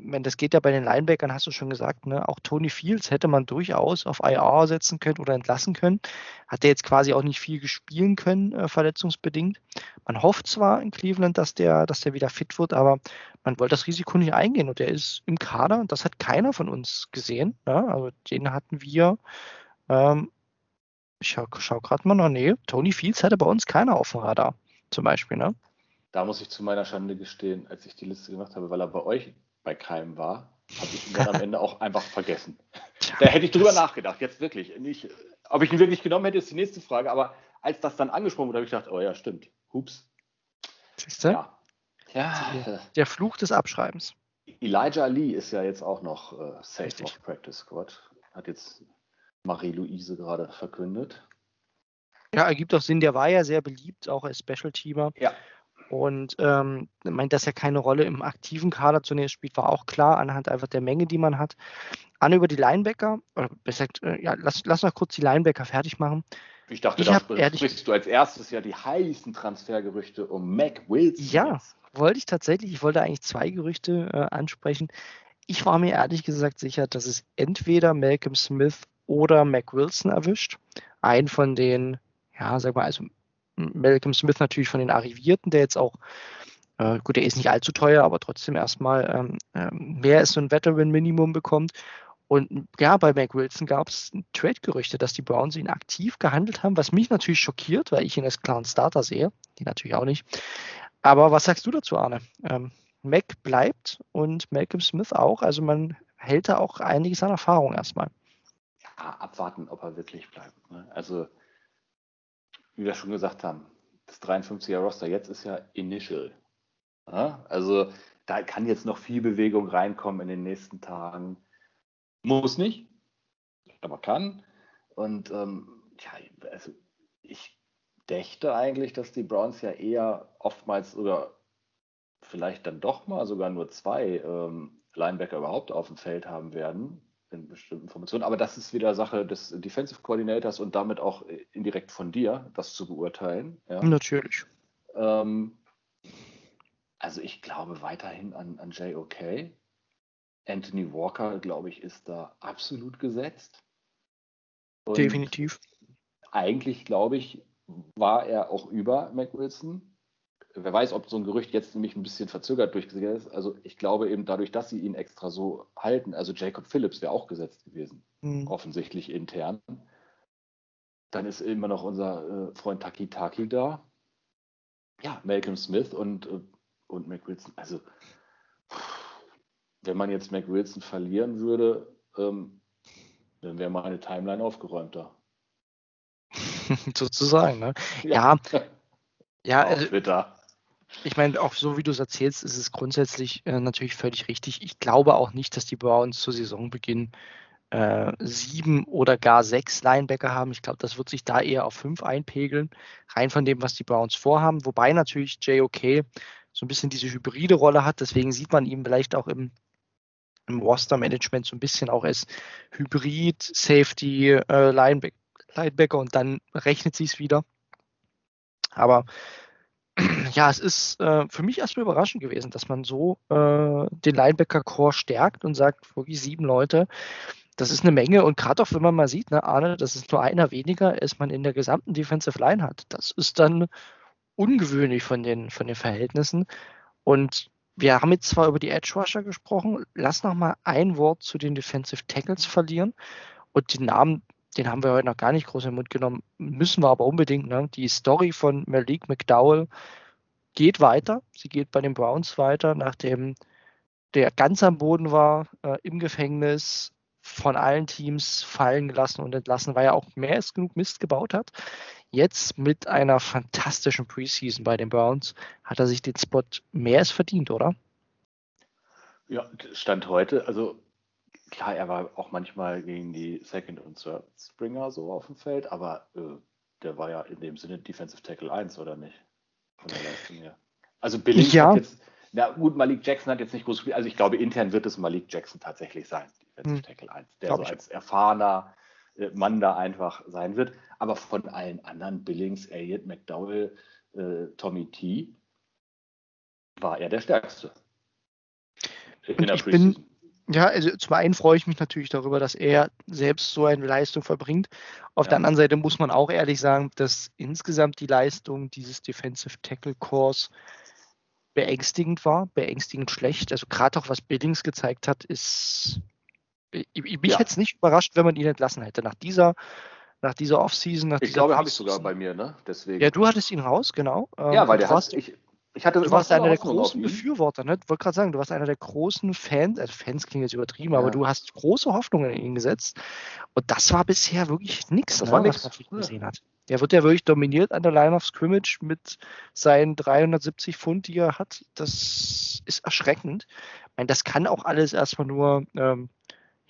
wenn das geht ja bei den Linebackern, hast du schon gesagt, ne? auch Tony Fields hätte man durchaus auf IR setzen können oder entlassen können. Hat der jetzt quasi auch nicht viel gespielen können, äh, verletzungsbedingt. Man hofft zwar in Cleveland, dass der, dass der wieder fit wird, aber man wollte das Risiko nicht eingehen und der ist im Kader. Das hat keiner von uns gesehen. Ne? Also den hatten wir ähm, ich schau, schau gerade mal noch, nee, Tony Fields hatte bei uns keiner auf dem Radar, zum Beispiel, ne? Da muss ich zu meiner Schande gestehen, als ich die Liste gemacht habe, weil er bei euch bei keinem war, habe ich ihn dann am Ende auch einfach vergessen. Tja, da hätte ich drüber nachgedacht, jetzt wirklich. Nicht, ob ich ihn wirklich genommen hätte, ist die nächste Frage, aber als das dann angesprochen wurde, habe ich gedacht, oh ja, stimmt. Hups. Siehst du? Ja. ja. Der Fluch des Abschreibens. Elijah Lee ist ja jetzt auch noch äh, safe Richtig. of Practice Squad. Hat jetzt Marie-Louise gerade verkündet. Ja, ergibt auch Sinn. Der war ja sehr beliebt, auch als Special-Teamer. Ja. Und ähm, meint, dass er keine Rolle im aktiven Kader zunächst spielt, war auch klar, anhand einfach der Menge, die man hat. An über die Linebacker, oder besser gesagt, äh, ja, lass, lass noch kurz die Linebacker fertig machen. Ich dachte, ich da sprichst ehrlich, du als erstes ja die heißen Transfergerüchte um Mac Wilson. Ja, wollte ich tatsächlich. Ich wollte eigentlich zwei Gerüchte äh, ansprechen. Ich war mir ehrlich gesagt sicher, dass es entweder Malcolm Smith oder Mac Wilson erwischt. Ein von den, ja, sag mal, also Malcolm Smith natürlich von den Arrivierten, der jetzt auch, äh, gut, der ist nicht allzu teuer, aber trotzdem erstmal ähm, ähm mehr als so ein Veteran-Minimum bekommt. Und ja, bei Mac Wilson gab es Trade-Gerüchte, dass die Browns ihn aktiv gehandelt haben, was mich natürlich schockiert, weil ich ihn als klaren Starter sehe. Die natürlich auch nicht. Aber was sagst du dazu, Arne? Ähm, Mac bleibt und Malcolm Smith auch. Also man hält da auch einiges an Erfahrung erstmal abwarten, ob er wirklich bleibt. Ne? Also, wie wir schon gesagt haben, das 53er Roster jetzt ist ja Initial. Ja? Also, da kann jetzt noch viel Bewegung reinkommen in den nächsten Tagen. Muss nicht, aber kann. Und ähm, ja, also ich dächte eigentlich, dass die Browns ja eher oftmals sogar vielleicht dann doch mal sogar nur zwei ähm, Linebacker überhaupt auf dem Feld haben werden in bestimmten Formationen. Aber das ist wieder Sache des Defensive Coordinators und damit auch indirekt von dir, das zu beurteilen. Ja. Natürlich. Ähm, also ich glaube weiterhin an, an JOK. Anthony Walker, glaube ich, ist da absolut gesetzt. Und Definitiv. Eigentlich, glaube ich, war er auch über Mac Wilson wer weiß, ob so ein Gerücht jetzt nämlich ein bisschen verzögert durchgesetzt ist. Also ich glaube eben dadurch, dass sie ihn extra so halten, also Jacob Phillips wäre auch gesetzt gewesen, mhm. offensichtlich intern. Dann ist immer noch unser äh, Freund Taki Taki da. Ja, Malcolm Smith und, äh, und Mac Wilson. Also, wenn man jetzt Mac Wilson verlieren würde, ähm, dann wäre meine Timeline aufgeräumter. Sozusagen, ne? Ja. Ja, ja also, Twitter. Ich meine, auch so wie du es erzählst, ist es grundsätzlich äh, natürlich völlig richtig. Ich glaube auch nicht, dass die Browns zu Saisonbeginn äh, sieben oder gar sechs Linebacker haben. Ich glaube, das wird sich da eher auf fünf einpegeln, rein von dem, was die Browns vorhaben. Wobei natürlich JOK so ein bisschen diese hybride Rolle hat. Deswegen sieht man ihn vielleicht auch im, im Roster-Management so ein bisschen auch als Hybrid, Safety, äh, Linebacker, Linebacker und dann rechnet sie es wieder. Aber ja, es ist äh, für mich erstmal überraschend gewesen, dass man so äh, den Linebacker-Core stärkt und sagt, wirklich sieben Leute. das ist eine Menge und gerade auch wenn man mal sieht, ne, Arne, das ist nur einer weniger, als man in der gesamten Defensive Line hat. Das ist dann ungewöhnlich von den, von den Verhältnissen. Und wir haben jetzt zwar über die Edge Rusher gesprochen, lass noch mal ein Wort zu den Defensive Tackles verlieren. Und den Namen, den haben wir heute noch gar nicht groß im Mund genommen, müssen wir aber unbedingt. Ne? Die Story von Malik McDowell geht weiter. Sie geht bei den Browns weiter, nachdem der ganz am Boden war, äh, im Gefängnis, von allen Teams fallen gelassen und entlassen, weil er auch mehr als genug Mist gebaut hat. Jetzt mit einer fantastischen Preseason bei den Browns hat er sich den Spot mehr als verdient, oder? Ja, Stand heute, also klar, er war auch manchmal gegen die Second und Third Springer so auf dem Feld, aber äh, der war ja in dem Sinne Defensive Tackle 1, oder nicht? Von der Leistung her. Also Billings ja. hat jetzt, na gut, Malik Jackson hat jetzt nicht groß gespielt, also ich glaube, intern wird es Malik Jackson tatsächlich sein, Defensive hm. Tackle 1, der so als erfahrener äh, Mann da einfach sein wird. Aber von allen anderen, Billings, Elliott, McDowell, äh, Tommy T, war er der Stärkste. In der ich bin, ja, also zum einen freue ich mich natürlich darüber, dass er selbst so eine Leistung verbringt. Auf ja. der anderen Seite muss man auch ehrlich sagen, dass insgesamt die Leistung dieses Defensive Tackle Course beängstigend war, beängstigend schlecht. Also gerade auch was Billings gezeigt hat, ist ich, mich ja. hätte es nicht überrascht, wenn man ihn entlassen hätte. Nach dieser, nach dieser Offseason. Nach ich dieser glaube, habe ich sogar bei mir, ne? Deswegen. Ja, du hattest ihn raus, genau. Ja, weil der hat, ich, ich hatte du warst einer der großen Befürworter, ne? Ich wollte gerade sagen, du warst einer der großen Fans, also Fans klingt jetzt übertrieben, ja. aber du hast große Hoffnungen in ihn gesetzt. Und das war bisher wirklich nichts, das ne, war was man gesehen hat. Der wird ja wirklich dominiert an der Line of Scrimmage mit seinen 370 Pfund, die er hat. Das ist erschreckend. Ich meine, das kann auch alles erstmal nur ähm,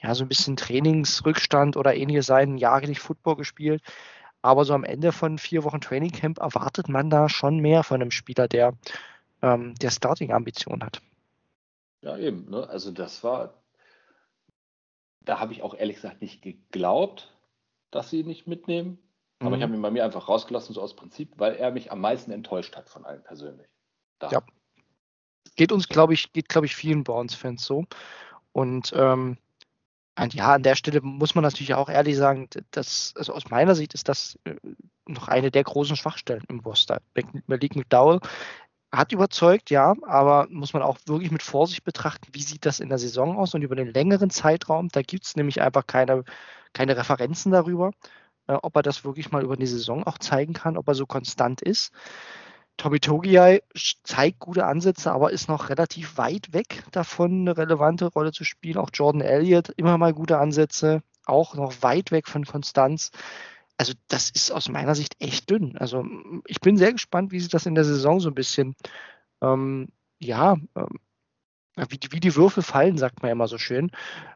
ja, so ein bisschen Trainingsrückstand oder ähnliches sein, ein Jahr nicht Football gespielt. Aber so am Ende von vier Wochen Trainingcamp erwartet man da schon mehr von einem Spieler, der, ähm, der Starting-Ambitionen hat. Ja, eben. Ne? Also das war, da habe ich auch ehrlich gesagt nicht geglaubt, dass sie ihn nicht mitnehmen. Aber mhm. ich habe ihn bei mir einfach rausgelassen, so aus Prinzip, weil er mich am meisten enttäuscht hat von allen persönlich. Da. Ja. Geht uns, glaube ich, geht, glaube ich, vielen Browns-Fans so. Und ähm, und ja, an der Stelle muss man natürlich auch ehrlich sagen, dass, also aus meiner Sicht ist das äh, noch eine der großen Schwachstellen im Roster. Malik McDowell hat überzeugt, ja, aber muss man auch wirklich mit Vorsicht betrachten, wie sieht das in der Saison aus und über den längeren Zeitraum. Da gibt es nämlich einfach keine, keine Referenzen darüber, äh, ob er das wirklich mal über die Saison auch zeigen kann, ob er so konstant ist. Tommy Togiai zeigt gute Ansätze, aber ist noch relativ weit weg davon, eine relevante Rolle zu spielen. Auch Jordan Elliott, immer mal gute Ansätze, auch noch weit weg von Konstanz. Also das ist aus meiner Sicht echt dünn. Also ich bin sehr gespannt, wie sich das in der Saison so ein bisschen, ähm, ja, ähm, wie, wie, die Würfel fallen, sagt man ja immer so schön.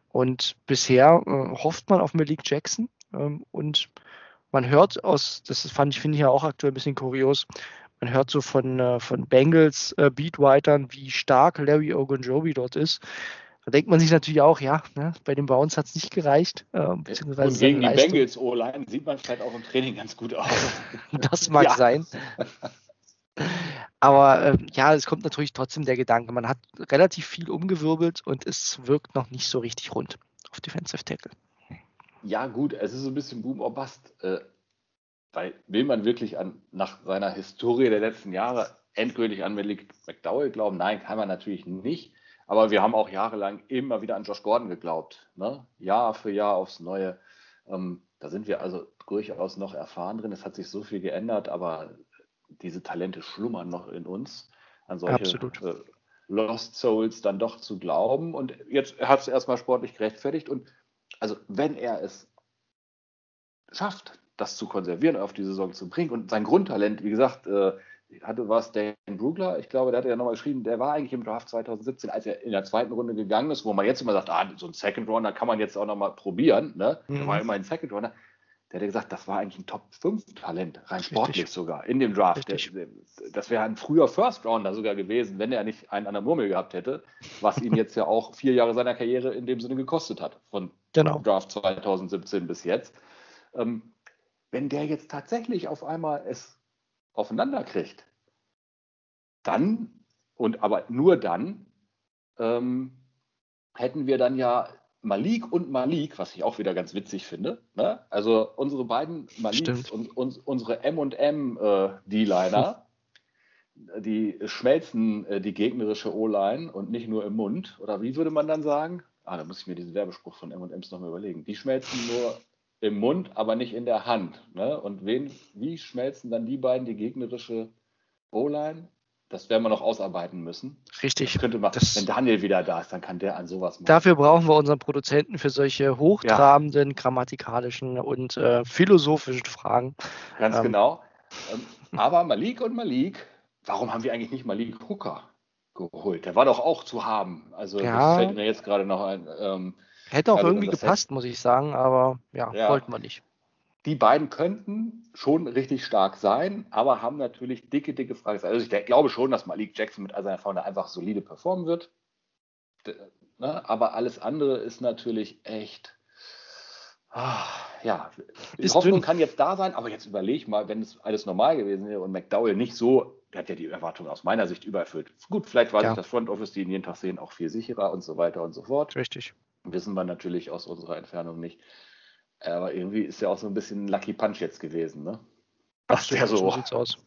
Und bisher äh, hofft man auf Malik Jackson ähm, und man hört aus, das fand ich, finde ich ja auch aktuell ein bisschen kurios, man hört so von, äh, von Bengals äh, Beatwritern, wie stark Larry Ogunjobi dort ist. Da denkt man sich natürlich auch, ja, ne, bei den Browns hat es nicht gereicht. Äh, Und gegen die Bengals O-Line sieht man vielleicht auch im Training ganz gut aus. das mag sein. Aber äh, ja, es kommt natürlich trotzdem der Gedanke, man hat relativ viel umgewirbelt und es wirkt noch nicht so richtig rund auf Defensive Tackle. Ja, gut, es ist so ein bisschen Boom or Bust. Äh, will man wirklich an, nach seiner Historie der letzten Jahre endgültig an Malik McDowell glauben? Nein, kann man natürlich nicht. Aber wir haben auch jahrelang immer wieder an Josh Gordon geglaubt. Ne? Jahr für Jahr aufs Neue. Ähm, da sind wir also durchaus noch erfahren drin. Es hat sich so viel geändert, aber diese Talente schlummern noch in uns. An solche äh, Lost Souls dann doch zu glauben. Und jetzt hat es erstmal sportlich gerechtfertigt. Und also, wenn er es schafft, das zu konservieren, auf die Saison zu bringen. Und sein Grundtalent, wie gesagt, äh, hatte was Dan Brugler, ich glaube, der hat ja nochmal geschrieben, der war eigentlich im Draft 2017, als er in der zweiten Runde gegangen ist, wo man jetzt immer sagt, ah, so ein Second Runner kann man jetzt auch nochmal probieren, ne? Mhm. Der war immer ein Second Runner. Der hat gesagt, das war eigentlich ein Top 5 Talent, rein sportlich Richtig. sogar, in dem Draft. Der, das wäre ein früher First Rounder sogar gewesen, wenn er nicht einen an der Murmel gehabt hätte, was ihn jetzt ja auch vier Jahre seiner Karriere in dem Sinne gekostet hat, von genau. Draft 2017 bis jetzt. Ähm, wenn der jetzt tatsächlich auf einmal es aufeinander kriegt, dann, und aber nur dann, ähm, hätten wir dann ja Malik und Malik, was ich auch wieder ganz witzig finde. Ne? Also unsere beiden Maliks und, und unsere M&M äh, D-Liner, die schmelzen äh, die gegnerische O-Line und nicht nur im Mund. Oder wie würde man dann sagen? Ah, da muss ich mir diesen Werbespruch von M&M's nochmal überlegen. Die schmelzen nur im Mund, aber nicht in der Hand. Ne? Und wen, wie schmelzen dann die beiden die gegnerische O-Line? Das werden wir noch ausarbeiten müssen. Richtig. Das könnte man, das, wenn Daniel wieder da ist, dann kann der an sowas machen. Dafür brauchen wir unseren Produzenten für solche hochtrabenden, ja. grammatikalischen und äh, philosophischen Fragen. Ganz ähm, genau. Ähm, aber Malik und Malik, warum haben wir eigentlich nicht Malik Hooker geholt? Der war doch auch zu haben. Also ja. das fällt mir jetzt gerade noch ein. Ähm, Hätte auch irgendwie gepasst, muss ich sagen, aber ja, ja, wollten wir nicht. Die beiden könnten schon richtig stark sein, aber haben natürlich dicke, dicke Fragezeichen. Also ich glaube schon, dass Malik Jackson mit all seiner Erfahrung einfach solide performen wird. Ne? Aber alles andere ist natürlich echt. Ah, ja, die ist Hoffnung dünn. kann jetzt da sein, aber jetzt überleg mal, wenn es alles normal gewesen wäre und McDowell nicht so, der hat ja die Erwartungen aus meiner Sicht übererfüllt. Gut, vielleicht war ja. sich das Front Office, die ihn jeden Tag sehen, auch viel sicherer und so weiter und so fort. Richtig. Wissen wir natürlich aus unserer Entfernung nicht. Aber irgendwie ist ja auch so ein bisschen ein Lucky Punch jetzt gewesen, ne? Ach, der so, so sieht's aus.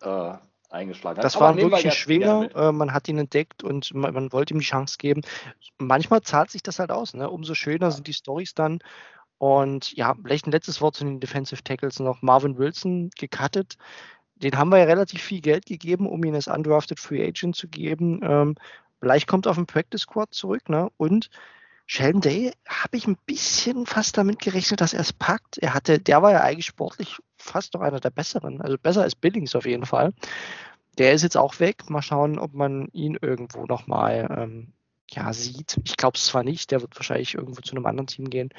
Äh, eingeschlagen hat. Das war wirklich ein Schwinger. Äh, man hat ihn entdeckt und man, man, wollte ihm die Chance geben. Manchmal zahlt sich das halt aus. Ne? Umso schöner ja. sind die Stories dann. Und ja, vielleicht ein letztes Wort zu den Defensive Tackles noch. Marvin Wilson gecuttet. Den haben wir ja relativ viel Geld gegeben, um ihn als Undrafted Free Agent zu geben. Ähm, vielleicht kommt auf den Practice Squad zurück. Ne? Und Sheldon Day habe ich ein bisschen fast damit gerechnet, dass er es packt. Er hatte, der war ja eigentlich sportlich fast noch einer der besseren, also besser als Billings auf jeden Fall. Der ist jetzt auch weg. Mal schauen, ob man ihn irgendwo nochmal ähm, ja, sieht. Ich glaube es zwar nicht, der wird wahrscheinlich irgendwo zu einem anderen Team gehen,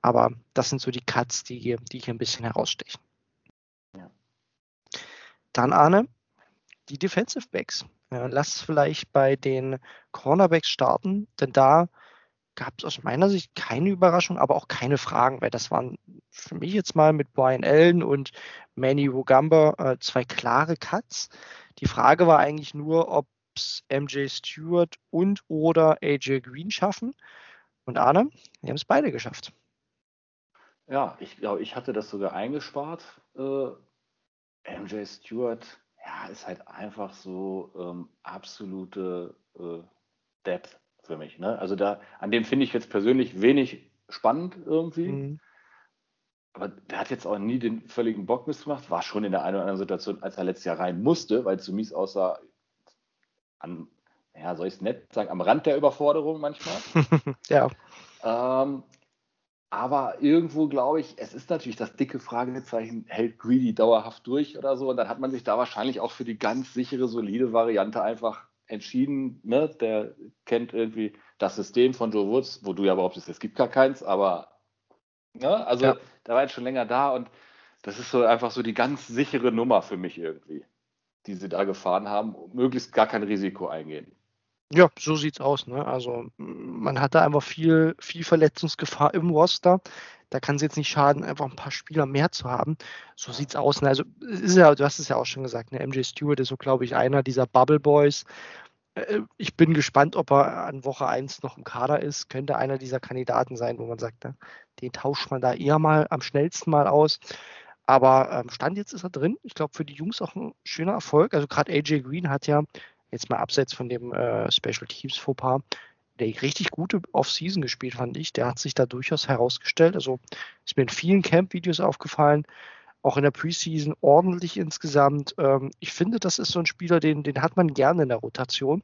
aber das sind so die Cuts, die hier, die hier ein bisschen herausstechen. Ja. Dann Arne, die Defensive Backs. Ja, lass vielleicht bei den Cornerbacks starten, denn da gab es aus meiner Sicht keine Überraschung, aber auch keine Fragen, weil das waren für mich jetzt mal mit Brian Allen und Manny Wogamba äh, zwei klare Cuts. Die Frage war eigentlich nur, ob es MJ Stewart und oder AJ Green schaffen. Und Arne, die haben es beide geschafft. Ja, ich glaube, ich hatte das sogar eingespart. Äh, MJ Stewart, ja, ist halt einfach so ähm, absolute äh, Depth für mich. Ne? Also da, an dem finde ich jetzt persönlich wenig spannend irgendwie. Mhm. Aber der hat jetzt auch nie den völligen Bock missgemacht. War schon in der einen oder anderen Situation, als er letztes Jahr rein musste, weil es zu mies aussah, an, ja, soll ich es nett sagen, am Rand der Überforderung manchmal. ja. Ähm, aber irgendwo glaube ich, es ist natürlich das dicke Fragezeichen, hält Greedy dauerhaft durch oder so. Und dann hat man sich da wahrscheinlich auch für die ganz sichere, solide Variante einfach entschieden, ne? der kennt irgendwie das System von Joe Woods, wo du ja behauptest, es gibt gar keins, aber ne? also ja. der war jetzt schon länger da und das ist so einfach so die ganz sichere Nummer für mich irgendwie, die sie da gefahren haben, möglichst gar kein Risiko eingehen. Ja, so sieht's aus. Ne? Also man hatte einfach viel, viel Verletzungsgefahr im Roster. Da kann es jetzt nicht schaden, einfach ein paar Spieler mehr zu haben. So sieht's aus. Ne? Also ist ja, du hast es ja auch schon gesagt, ne? MJ Stewart ist so, glaube ich, einer dieser Bubble Boys. Äh, ich bin gespannt, ob er an Woche 1 noch im Kader ist. Könnte einer dieser Kandidaten sein, wo man sagt, ne? den tauscht man da eher mal am schnellsten mal aus. Aber ähm, Stand jetzt ist er drin. Ich glaube, für die Jungs auch ein schöner Erfolg. Also gerade AJ Green hat ja jetzt mal abseits von dem äh, Special Teams Fauxpas, der richtig gute Off-Season gespielt, fand ich. Der hat sich da durchaus herausgestellt. Also ist mir in vielen Camp-Videos aufgefallen, auch in der Preseason ordentlich insgesamt. Ähm, ich finde, das ist so ein Spieler, den, den hat man gerne in der Rotation.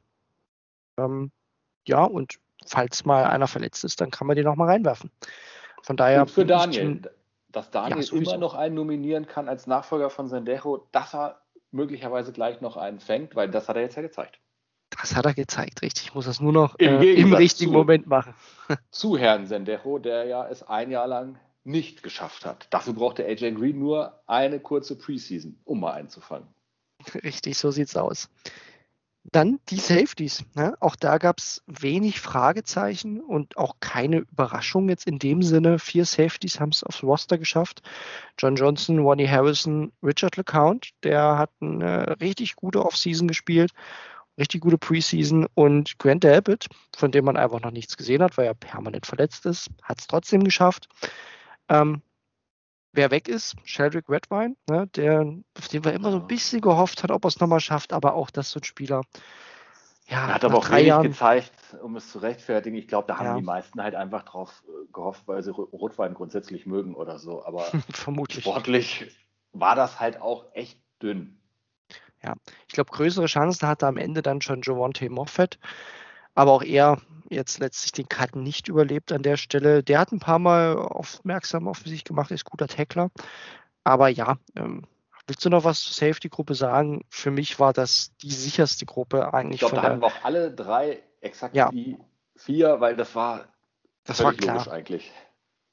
Ähm, ja, und falls mal einer verletzt ist, dann kann man den noch mal reinwerfen. Von daher. Und für Daniel, dass Daniel ja, immer noch einen nominieren kann als Nachfolger von Sendejo, dass er möglicherweise gleich noch einen fängt, weil das hat er jetzt ja gezeigt. Das hat er gezeigt, richtig. Ich muss das nur noch Im, äh, im richtigen zu, Moment machen. zu Herrn Sendejo, der ja es ein Jahr lang nicht geschafft hat. Dafür brauchte AJ Green nur eine kurze Preseason, um mal einzufangen. Richtig, so sieht's aus. Dann die Safeties. Ne? Auch da gab es wenig Fragezeichen und auch keine Überraschung jetzt in dem Sinne. Vier Safeties haben es aufs Roster geschafft. John Johnson, Ronnie Harrison, Richard LeCount, der hat eine richtig gute Offseason gespielt. Richtig gute Preseason und Grant Delpit, von dem man einfach noch nichts gesehen hat, weil er permanent verletzt ist, hat es trotzdem geschafft. Ähm, wer weg ist, Sheldrick Redwine, ne, der, auf den wir immer so ein bisschen gehofft hat, ob er es nochmal schafft, aber auch das so ein Spieler. Ja, er hat aber auch wenig Jahren, gezeigt, um es zu rechtfertigen. Ich glaube, da haben ja. die meisten halt einfach drauf gehofft, weil sie Rotwein grundsätzlich mögen oder so. Aber vermutlich sportlich war das halt auch echt dünn. Ja, ich glaube, größere Chancen hatte am Ende dann schon Javonte Moffett, aber auch er jetzt letztlich den Cut nicht überlebt an der Stelle. Der hat ein paar Mal aufmerksam auf sich gemacht, ist guter Tackler. Aber ja, ähm, willst du noch was zur Safety-Gruppe sagen? Für mich war das die sicherste Gruppe eigentlich. Ich glaube, da hatten wir auch alle drei exakt ja. die vier, weil das war das war klar. eigentlich.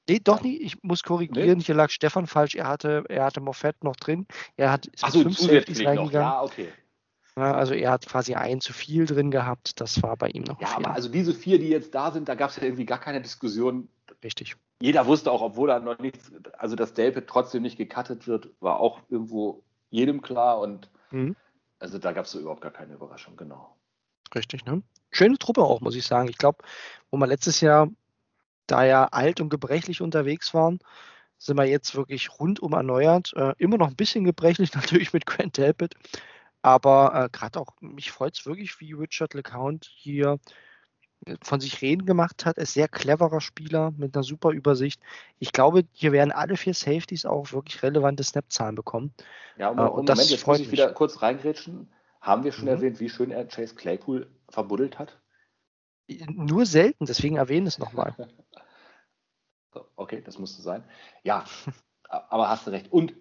Nee, doch nicht. Ich muss korrigieren. Nee? Hier lag Stefan falsch. Er hatte, er hatte Moffett noch drin. Er hat ist Ach so, fünf Safeties reingegangen. Ja, okay. Ja, also er hat quasi ein zu viel drin gehabt. Das war bei ihm noch. Ja, aber also diese vier, die jetzt da sind, da gab es ja irgendwie gar keine Diskussion. Richtig. Jeder wusste auch, obwohl da noch nichts, also dass Delpit trotzdem nicht gecuttet wird, war auch irgendwo jedem klar und mhm. also da gab es so überhaupt gar keine Überraschung, genau. Richtig, ne? Schöne Truppe auch, muss ich sagen. Ich glaube, wo wir letztes Jahr da ja alt und gebrechlich unterwegs waren, sind wir jetzt wirklich rundum erneuert. Äh, immer noch ein bisschen gebrechlich natürlich mit Grant Delpit. Aber äh, gerade auch, mich freut es wirklich, wie Richard LeCount hier äh, von sich reden gemacht hat. Er ist sehr cleverer Spieler mit einer super Übersicht. Ich glaube, hier werden alle vier Safeties auch wirklich relevante Snap-Zahlen bekommen. Ja, und, äh, und das Moment, jetzt muss ich mich. wieder kurz reingrätschen. Haben wir schon mhm. erwähnt, wie schön er Chase Claypool verbuddelt hat? Nur selten, deswegen erwähne es nochmal. okay, das musste sein. Ja, aber hast du recht. Und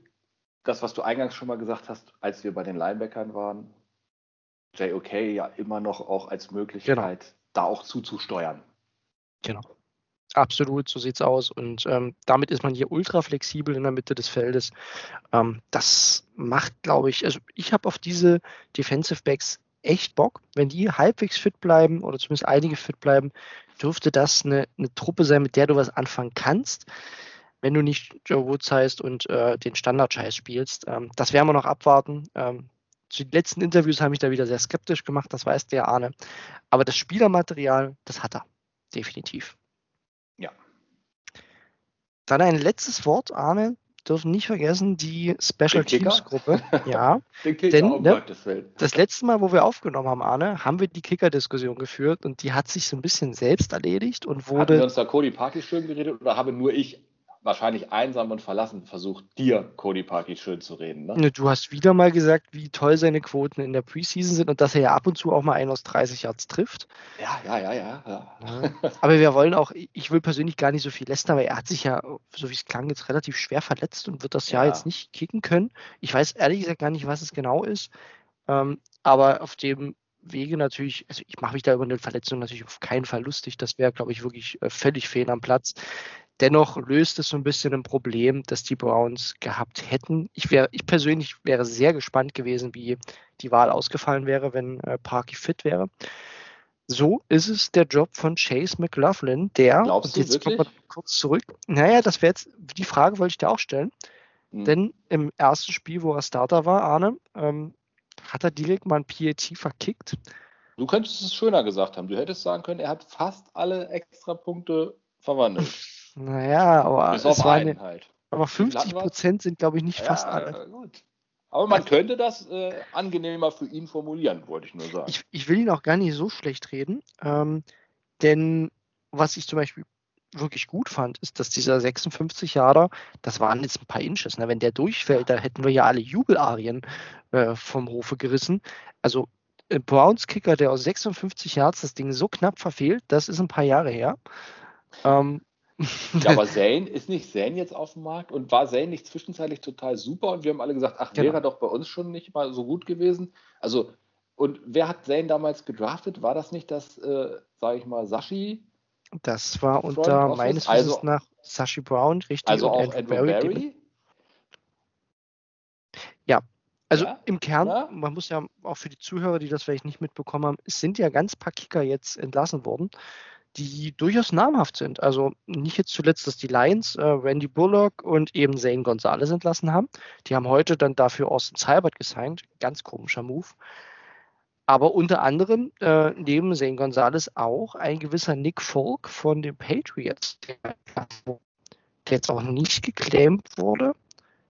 das, was du eingangs schon mal gesagt hast, als wir bei den Linebackern waren, JOK ja immer noch auch als Möglichkeit, genau. da auch zuzusteuern. Genau. Absolut, so sieht es aus. Und ähm, damit ist man hier ultra flexibel in der Mitte des Feldes. Ähm, das macht, glaube ich, also ich habe auf diese Defensive Backs echt Bock. Wenn die halbwegs fit bleiben oder zumindest einige fit bleiben, dürfte das eine, eine Truppe sein, mit der du was anfangen kannst wenn du nicht Joe Woods heißt und äh, den Standard-Scheiß spielst. Ähm, das werden wir noch abwarten. Ähm, zu den letzten Interviews habe ich da wieder sehr skeptisch gemacht, das weiß der Arne. Aber das Spielermaterial, das hat er. Definitiv. Ja. Dann ein letztes Wort, Arne. Dürfen nicht vergessen, die Special Teams Gruppe. Ja. denn ne, das letzte Mal, wo wir aufgenommen haben, Arne, haben wir die Kicker-Diskussion geführt und die hat sich so ein bisschen selbst erledigt und wurde. Haben wir uns da Cody Parky schön geredet oder habe nur ich wahrscheinlich einsam und verlassen versucht, dir Cody Parkey schön zu reden. Ne? Du hast wieder mal gesagt, wie toll seine Quoten in der Preseason sind und dass er ja ab und zu auch mal einen aus 30 Yards trifft. Ja, ja, ja, ja. ja. Aber wir wollen auch, ich will persönlich gar nicht so viel lästern, aber er hat sich ja, so wie es klang, jetzt relativ schwer verletzt und wird das ja, jetzt nicht kicken können. Ich weiß ehrlich gesagt gar nicht, was es genau ist. Ähm, aber auf dem Wege natürlich, also ich mache mich da über eine Verletzung natürlich auf keinen Fall lustig. Das wäre, glaube ich, wirklich äh, völlig fehl am Platz. Dennoch löst es so ein bisschen ein Problem, das die Browns gehabt hätten. Ich, wär, ich persönlich wäre sehr gespannt gewesen, wie die Wahl ausgefallen wäre, wenn äh, Parky fit wäre. So ist es der Job von Chase McLaughlin, der, Glaubst und jetzt kommen wir kurz zurück. Naja, das wäre jetzt, die Frage wollte ich dir auch stellen. Mhm. Denn im ersten Spiel, wo er Starter war, Arne, ähm, hat er direkt mal ein PAT verkickt. Du könntest es schöner gesagt haben. Du hättest sagen können, er hat fast alle Extrapunkte verwandelt. Naja, aber Bis es war eine, halt. Aber 50 Prozent sind, glaube ich, nicht ja, fast alle. Gut. Aber man könnte das äh, angenehmer für ihn formulieren, wollte ich nur sagen. Ich, ich will ihn auch gar nicht so schlecht reden, ähm, denn was ich zum Beispiel wirklich gut fand, ist, dass dieser 56 Jahre, das waren jetzt ein paar Inches, ne? wenn der durchfällt, da hätten wir ja alle Jubelarien äh, vom Hofe gerissen. Also ein äh, Browns Kicker, der aus 56 Yards das Ding so knapp verfehlt, das ist ein paar Jahre her. Ähm, ja, aber Zane, ist nicht Zane jetzt auf dem Markt und war Zane nicht zwischenzeitlich total super und wir haben alle gesagt, ach, genau. wäre er doch bei uns schon nicht mal so gut gewesen. Also, und wer hat Zane damals gedraftet? War das nicht das, äh, sage ich mal, Sashi? Das war unter meines also, Wissens nach Sashi Brown, richtig? Also auch Andrew, Andrew Barry? Barry? Ja, also ja? im Kern, ja? man muss ja auch für die Zuhörer, die das vielleicht nicht mitbekommen haben, es sind ja ganz paar Kicker jetzt entlassen worden die durchaus namhaft sind. Also nicht jetzt zuletzt, dass die Lions äh, Randy Bullock und eben Zane Gonzalez entlassen haben. Die haben heute dann dafür Austin Seibert gesigned. Ganz komischer Move. Aber unter anderem äh, neben Zane Gonzalez auch ein gewisser Nick Folk von den Patriots, der, jetzt auch nicht geclaimed wurde.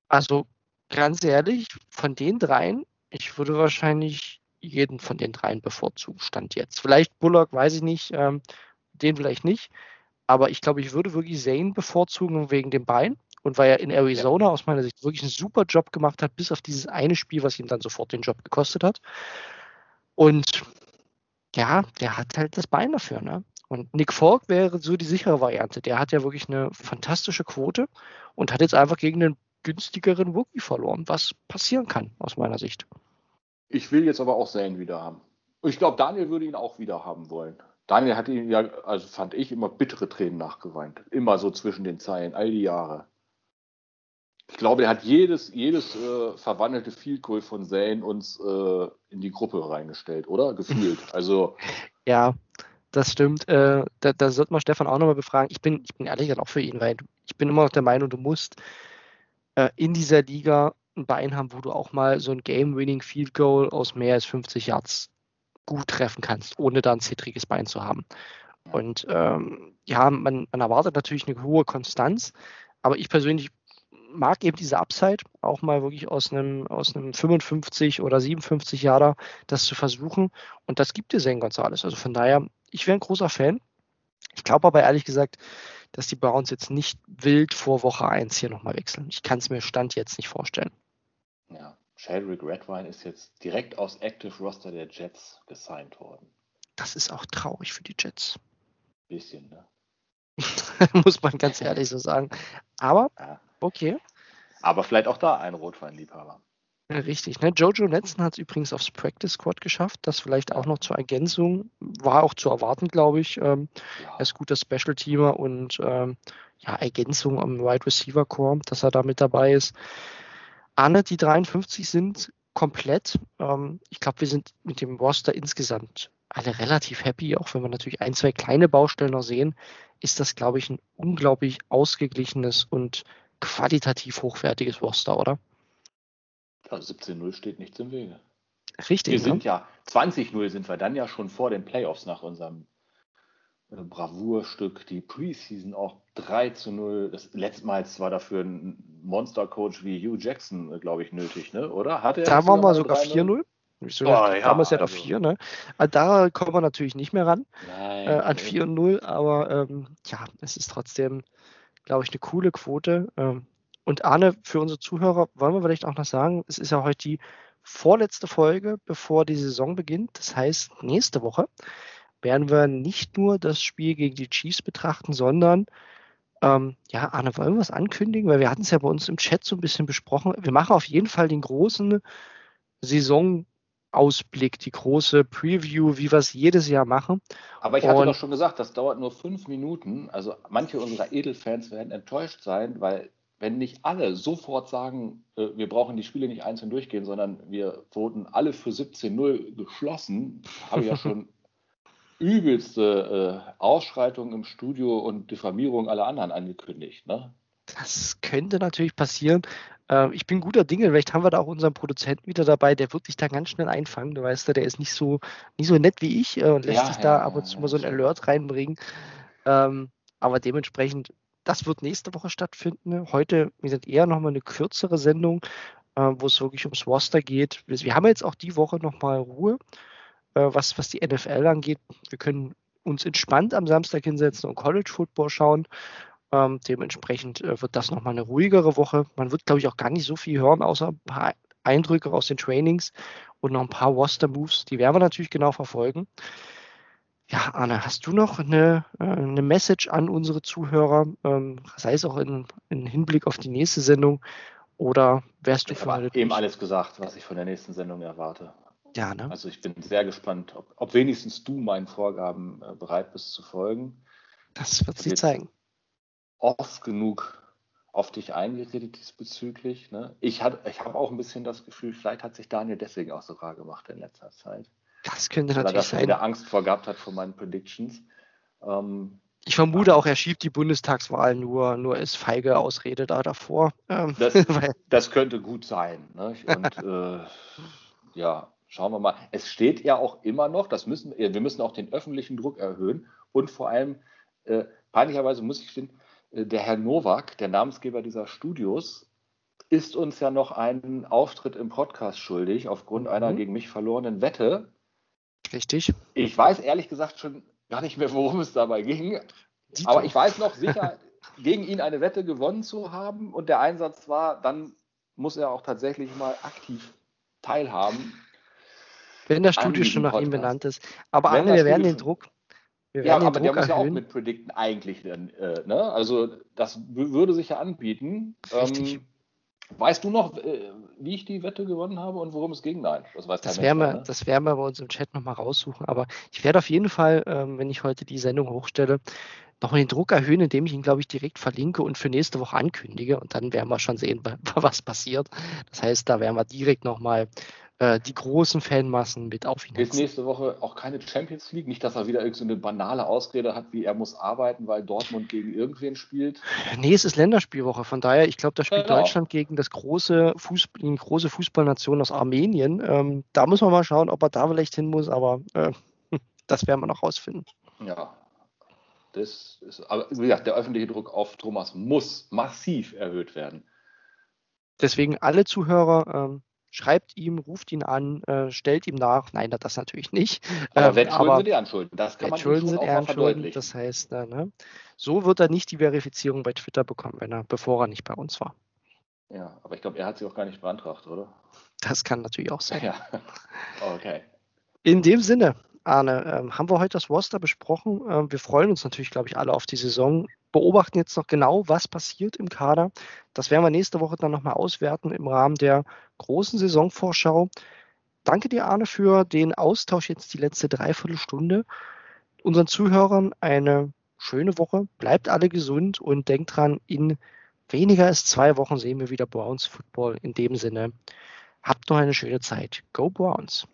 Also ganz ehrlich, von den dreien, ich würde wahrscheinlich jeden von den dreien bevorzugen, stand jetzt. Vielleicht Bullock, weiß ich nicht, ähm, den vielleicht nicht. Aber ich glaube, ich würde wirklich Zane bevorzugen wegen dem Bein und weil er in Arizona ja. aus meiner Sicht wirklich einen super Job gemacht hat, bis auf dieses eine Spiel, was ihm dann sofort den Job gekostet hat. Und ja, der hat halt das Bein dafür. Ne? Und Nick Falk wäre so die sichere Variante. Der hat ja wirklich eine fantastische Quote und hat jetzt einfach gegen einen günstigeren Rookie verloren, was passieren kann, aus meiner Sicht. Ich will jetzt aber auch Zane wieder haben. Ich glaube, Daniel würde ihn auch wieder haben wollen. Daniel hat ihn ja, also fand ich, immer bittere Tränen nachgeweint. Immer so zwischen den Zeilen, all die Jahre. Ich glaube, er hat jedes, jedes äh, verwandelte Field Goal von Zane uns äh, in die Gruppe reingestellt, oder? Gefühlt. Also. Ja, das stimmt. Äh, da, da sollte man Stefan auch nochmal befragen. Ich bin, ich bin ehrlich gesagt auch für ihn, weil ich bin immer noch der Meinung, du musst äh, in dieser Liga ein Bein haben, wo du auch mal so ein Game-Winning Field Goal aus mehr als 50 Yards gut treffen kannst, ohne da ein zittriges Bein zu haben. Und ähm, ja, man, man erwartet natürlich eine hohe Konstanz, aber ich persönlich mag eben diese Upside, auch mal wirklich aus einem, aus einem 55 oder 57 Jahre das zu versuchen. Und das gibt dir Zane Gonzalez. Also von daher, ich wäre ein großer Fan. Ich glaube aber ehrlich gesagt, dass die Browns jetzt nicht wild vor Woche 1 hier nochmal wechseln. Ich kann es mir Stand jetzt nicht vorstellen. Ja, Sheldrick Redwine ist jetzt direkt aus Active Roster der Jets gesigned worden. Das ist auch traurig für die Jets. Bisschen, ne? Muss man ganz ehrlich so sagen. Aber ja. okay. Aber vielleicht auch da ein Rotweinliebhaber. Richtig, ne? Jojo Netzen hat es übrigens aufs Practice Squad geschafft. Das vielleicht auch noch zur Ergänzung. War auch zu erwarten, glaube ich. Ähm, ja. Er ist guter Special-Teamer und ähm, ja, Ergänzung am Wide Receiver Core, dass er da mit dabei ist. Alle, die 53 sind, komplett. Ähm, ich glaube, wir sind mit dem Roster insgesamt alle relativ happy, auch wenn wir natürlich ein, zwei kleine Baustellen noch sehen, ist das, glaube ich, ein unglaublich ausgeglichenes und qualitativ hochwertiges Roster, oder? Ja, 17-0 steht nichts im Wege. Richtig. Wir sind ne? ja, 20-0 sind wir dann ja schon vor den Playoffs nach unserem Bravourstück, die Preseason auch 3 zu 0. Das letzte Mal war dafür ein Monster-Coach wie Hugh Jackson, äh, glaube ich, nötig, ne? oder? Hat er da waren wir sogar 4-0. So, oh, ja, damals ja also. auf 4, ne? Ah, da kommen wir natürlich nicht mehr ran Nein, äh, an 4 und 0, aber ähm, ja, es ist trotzdem, glaube ich, eine coole Quote. Ähm, und Arne, für unsere Zuhörer wollen wir vielleicht auch noch sagen, es ist ja heute die vorletzte Folge, bevor die Saison beginnt. Das heißt, nächste Woche werden wir nicht nur das Spiel gegen die Chiefs betrachten, sondern ähm, ja, Arne, wollen wir was ankündigen? Weil wir hatten es ja bei uns im Chat so ein bisschen besprochen. Wir machen auf jeden Fall den großen Saison Ausblick, die große Preview, wie wir es jedes Jahr machen. Aber ich hatte und, doch schon gesagt, das dauert nur fünf Minuten. Also manche unserer Edelfans werden enttäuscht sein, weil wenn nicht alle sofort sagen, äh, wir brauchen die Spiele nicht einzeln durchgehen, sondern wir wurden alle für 17-0 geschlossen, habe ich ja schon übelste äh, Ausschreitungen im Studio und Diffamierung aller anderen angekündigt. Ne? Das könnte natürlich passieren. Äh, ich bin guter Dinge. Vielleicht haben wir da auch unseren Produzenten wieder dabei, der wird sich da ganz schnell einfangen. Du weißt, der ist nicht so, nicht so nett wie ich äh, und lässt ja, sich da ja, ab und zu mal so ein Alert reinbringen. Ähm, aber dementsprechend, das wird nächste Woche stattfinden. Heute, wie gesagt, eher nochmal eine kürzere Sendung, äh, wo es wirklich ums Roster geht. Wir haben jetzt auch die Woche nochmal Ruhe, was, was die NFL angeht. Wir können uns entspannt am Samstag hinsetzen und College Football schauen. Ähm, dementsprechend äh, wird das nochmal eine ruhigere Woche. Man wird, glaube ich, auch gar nicht so viel hören, außer ein paar Eindrücke aus den Trainings und noch ein paar Roster-Moves. Die werden wir natürlich genau verfolgen. Ja, Arne, hast du noch eine, äh, eine Message an unsere Zuhörer, ähm, sei es auch in, in, Hinblick auf die nächste Sendung oder wärst du ich habe eben alles gesagt, was ich von der nächsten Sendung erwarte. Ja, ne? Also ich bin sehr gespannt, ob, ob wenigstens du meinen Vorgaben äh, bereit bist zu folgen. Das wird sich zeigen oft genug auf dich eingeredet diesbezüglich. Ne? Ich, ich habe auch ein bisschen das Gefühl, vielleicht hat sich Daniel deswegen auch so rar gemacht in letzter Zeit. Das könnte natürlich dass sein. Weil er Angst vor gehabt hat vor meinen Predictions. Ähm, ich vermute auch, er schiebt die Bundestagswahl nur, nur als feige Ausrede da davor. Ähm, das, das, könnte gut sein. Ne? Und äh, ja, schauen wir mal. Es steht ja auch immer noch, das müssen, wir müssen auch den öffentlichen Druck erhöhen und vor allem, äh, peinlicherweise muss ich finden, äh, der Herr Nowak, der Namensgeber dieser Studios, ist uns ja noch einen Auftritt im Podcast schuldig aufgrund einer mhm. gegen mich verlorenen Wette. Richtig. Ich weiß ehrlich gesagt schon gar nicht mehr, worum es dabei ging. Dito. Aber ich weiß noch sicher, gegen ihn eine Wette gewonnen zu haben und der Einsatz war, dann muss er auch tatsächlich mal aktiv teilhaben. Wenn das Studio schon nach ihm benannt ist. Aber Anne, wir werden den Druck. ja, aber Druck der muss ja auch mit predikten eigentlich. Äh, ne? Also das würde sich ja anbieten. Richtig. Ähm, Weißt du noch, äh, wie ich die Wette gewonnen habe und worum es ging? Nein, das weiß das werden, wir, ne? das werden wir bei uns im Chat nochmal raussuchen. Aber ich werde auf jeden Fall, ähm, wenn ich heute die Sendung hochstelle, nochmal den Druck erhöhen, indem ich ihn, glaube ich, direkt verlinke und für nächste Woche ankündige. Und dann werden wir schon sehen, was passiert. Das heißt, da werden wir direkt nochmal äh, die großen Fanmassen mit auf ihn Jetzt nächste Woche auch keine Champions League. Nicht, dass er wieder irgendeine so banale Ausrede hat, wie er muss arbeiten, weil Dortmund gegen irgendwen spielt. Nee, es ist Länderspielwoche. Von daher, ich glaube, da spielt genau. Deutschland gegen das große Fußball, die große Fußballnation aus Armenien. Ähm, da muss man mal schauen, ob er da vielleicht hin muss, aber äh, das werden wir noch rausfinden. Ja, das ist, aber wie gesagt, der öffentliche Druck auf Thomas muss massiv erhöht werden. Deswegen alle Zuhörer, ähm, schreibt ihm, ruft ihn an, äh, stellt ihm nach. Nein, das natürlich nicht. Aber ähm, Wettschulden sind Ehrenschulden. Das kann man Wettschulden sind Ehrenschulden. Das heißt, äh, ne, so wird er nicht die Verifizierung bei Twitter bekommen, wenn er, bevor er nicht bei uns war. Ja, aber ich glaube, er hat sie auch gar nicht beantragt, oder? Das kann natürlich auch sein. Ja, okay. In dem Sinne, Arne, ähm, haben wir heute das Roster besprochen. Ähm, wir freuen uns natürlich, glaube ich, alle auf die Saison. Beobachten jetzt noch genau, was passiert im Kader. Das werden wir nächste Woche dann nochmal auswerten im Rahmen der großen Saisonvorschau. Danke dir, Arne, für den Austausch jetzt die letzte Dreiviertelstunde. Unseren Zuhörern eine schöne Woche. Bleibt alle gesund und denkt dran, in weniger als zwei Wochen sehen wir wieder Browns Football. In dem Sinne, habt noch eine schöne Zeit. Go Browns!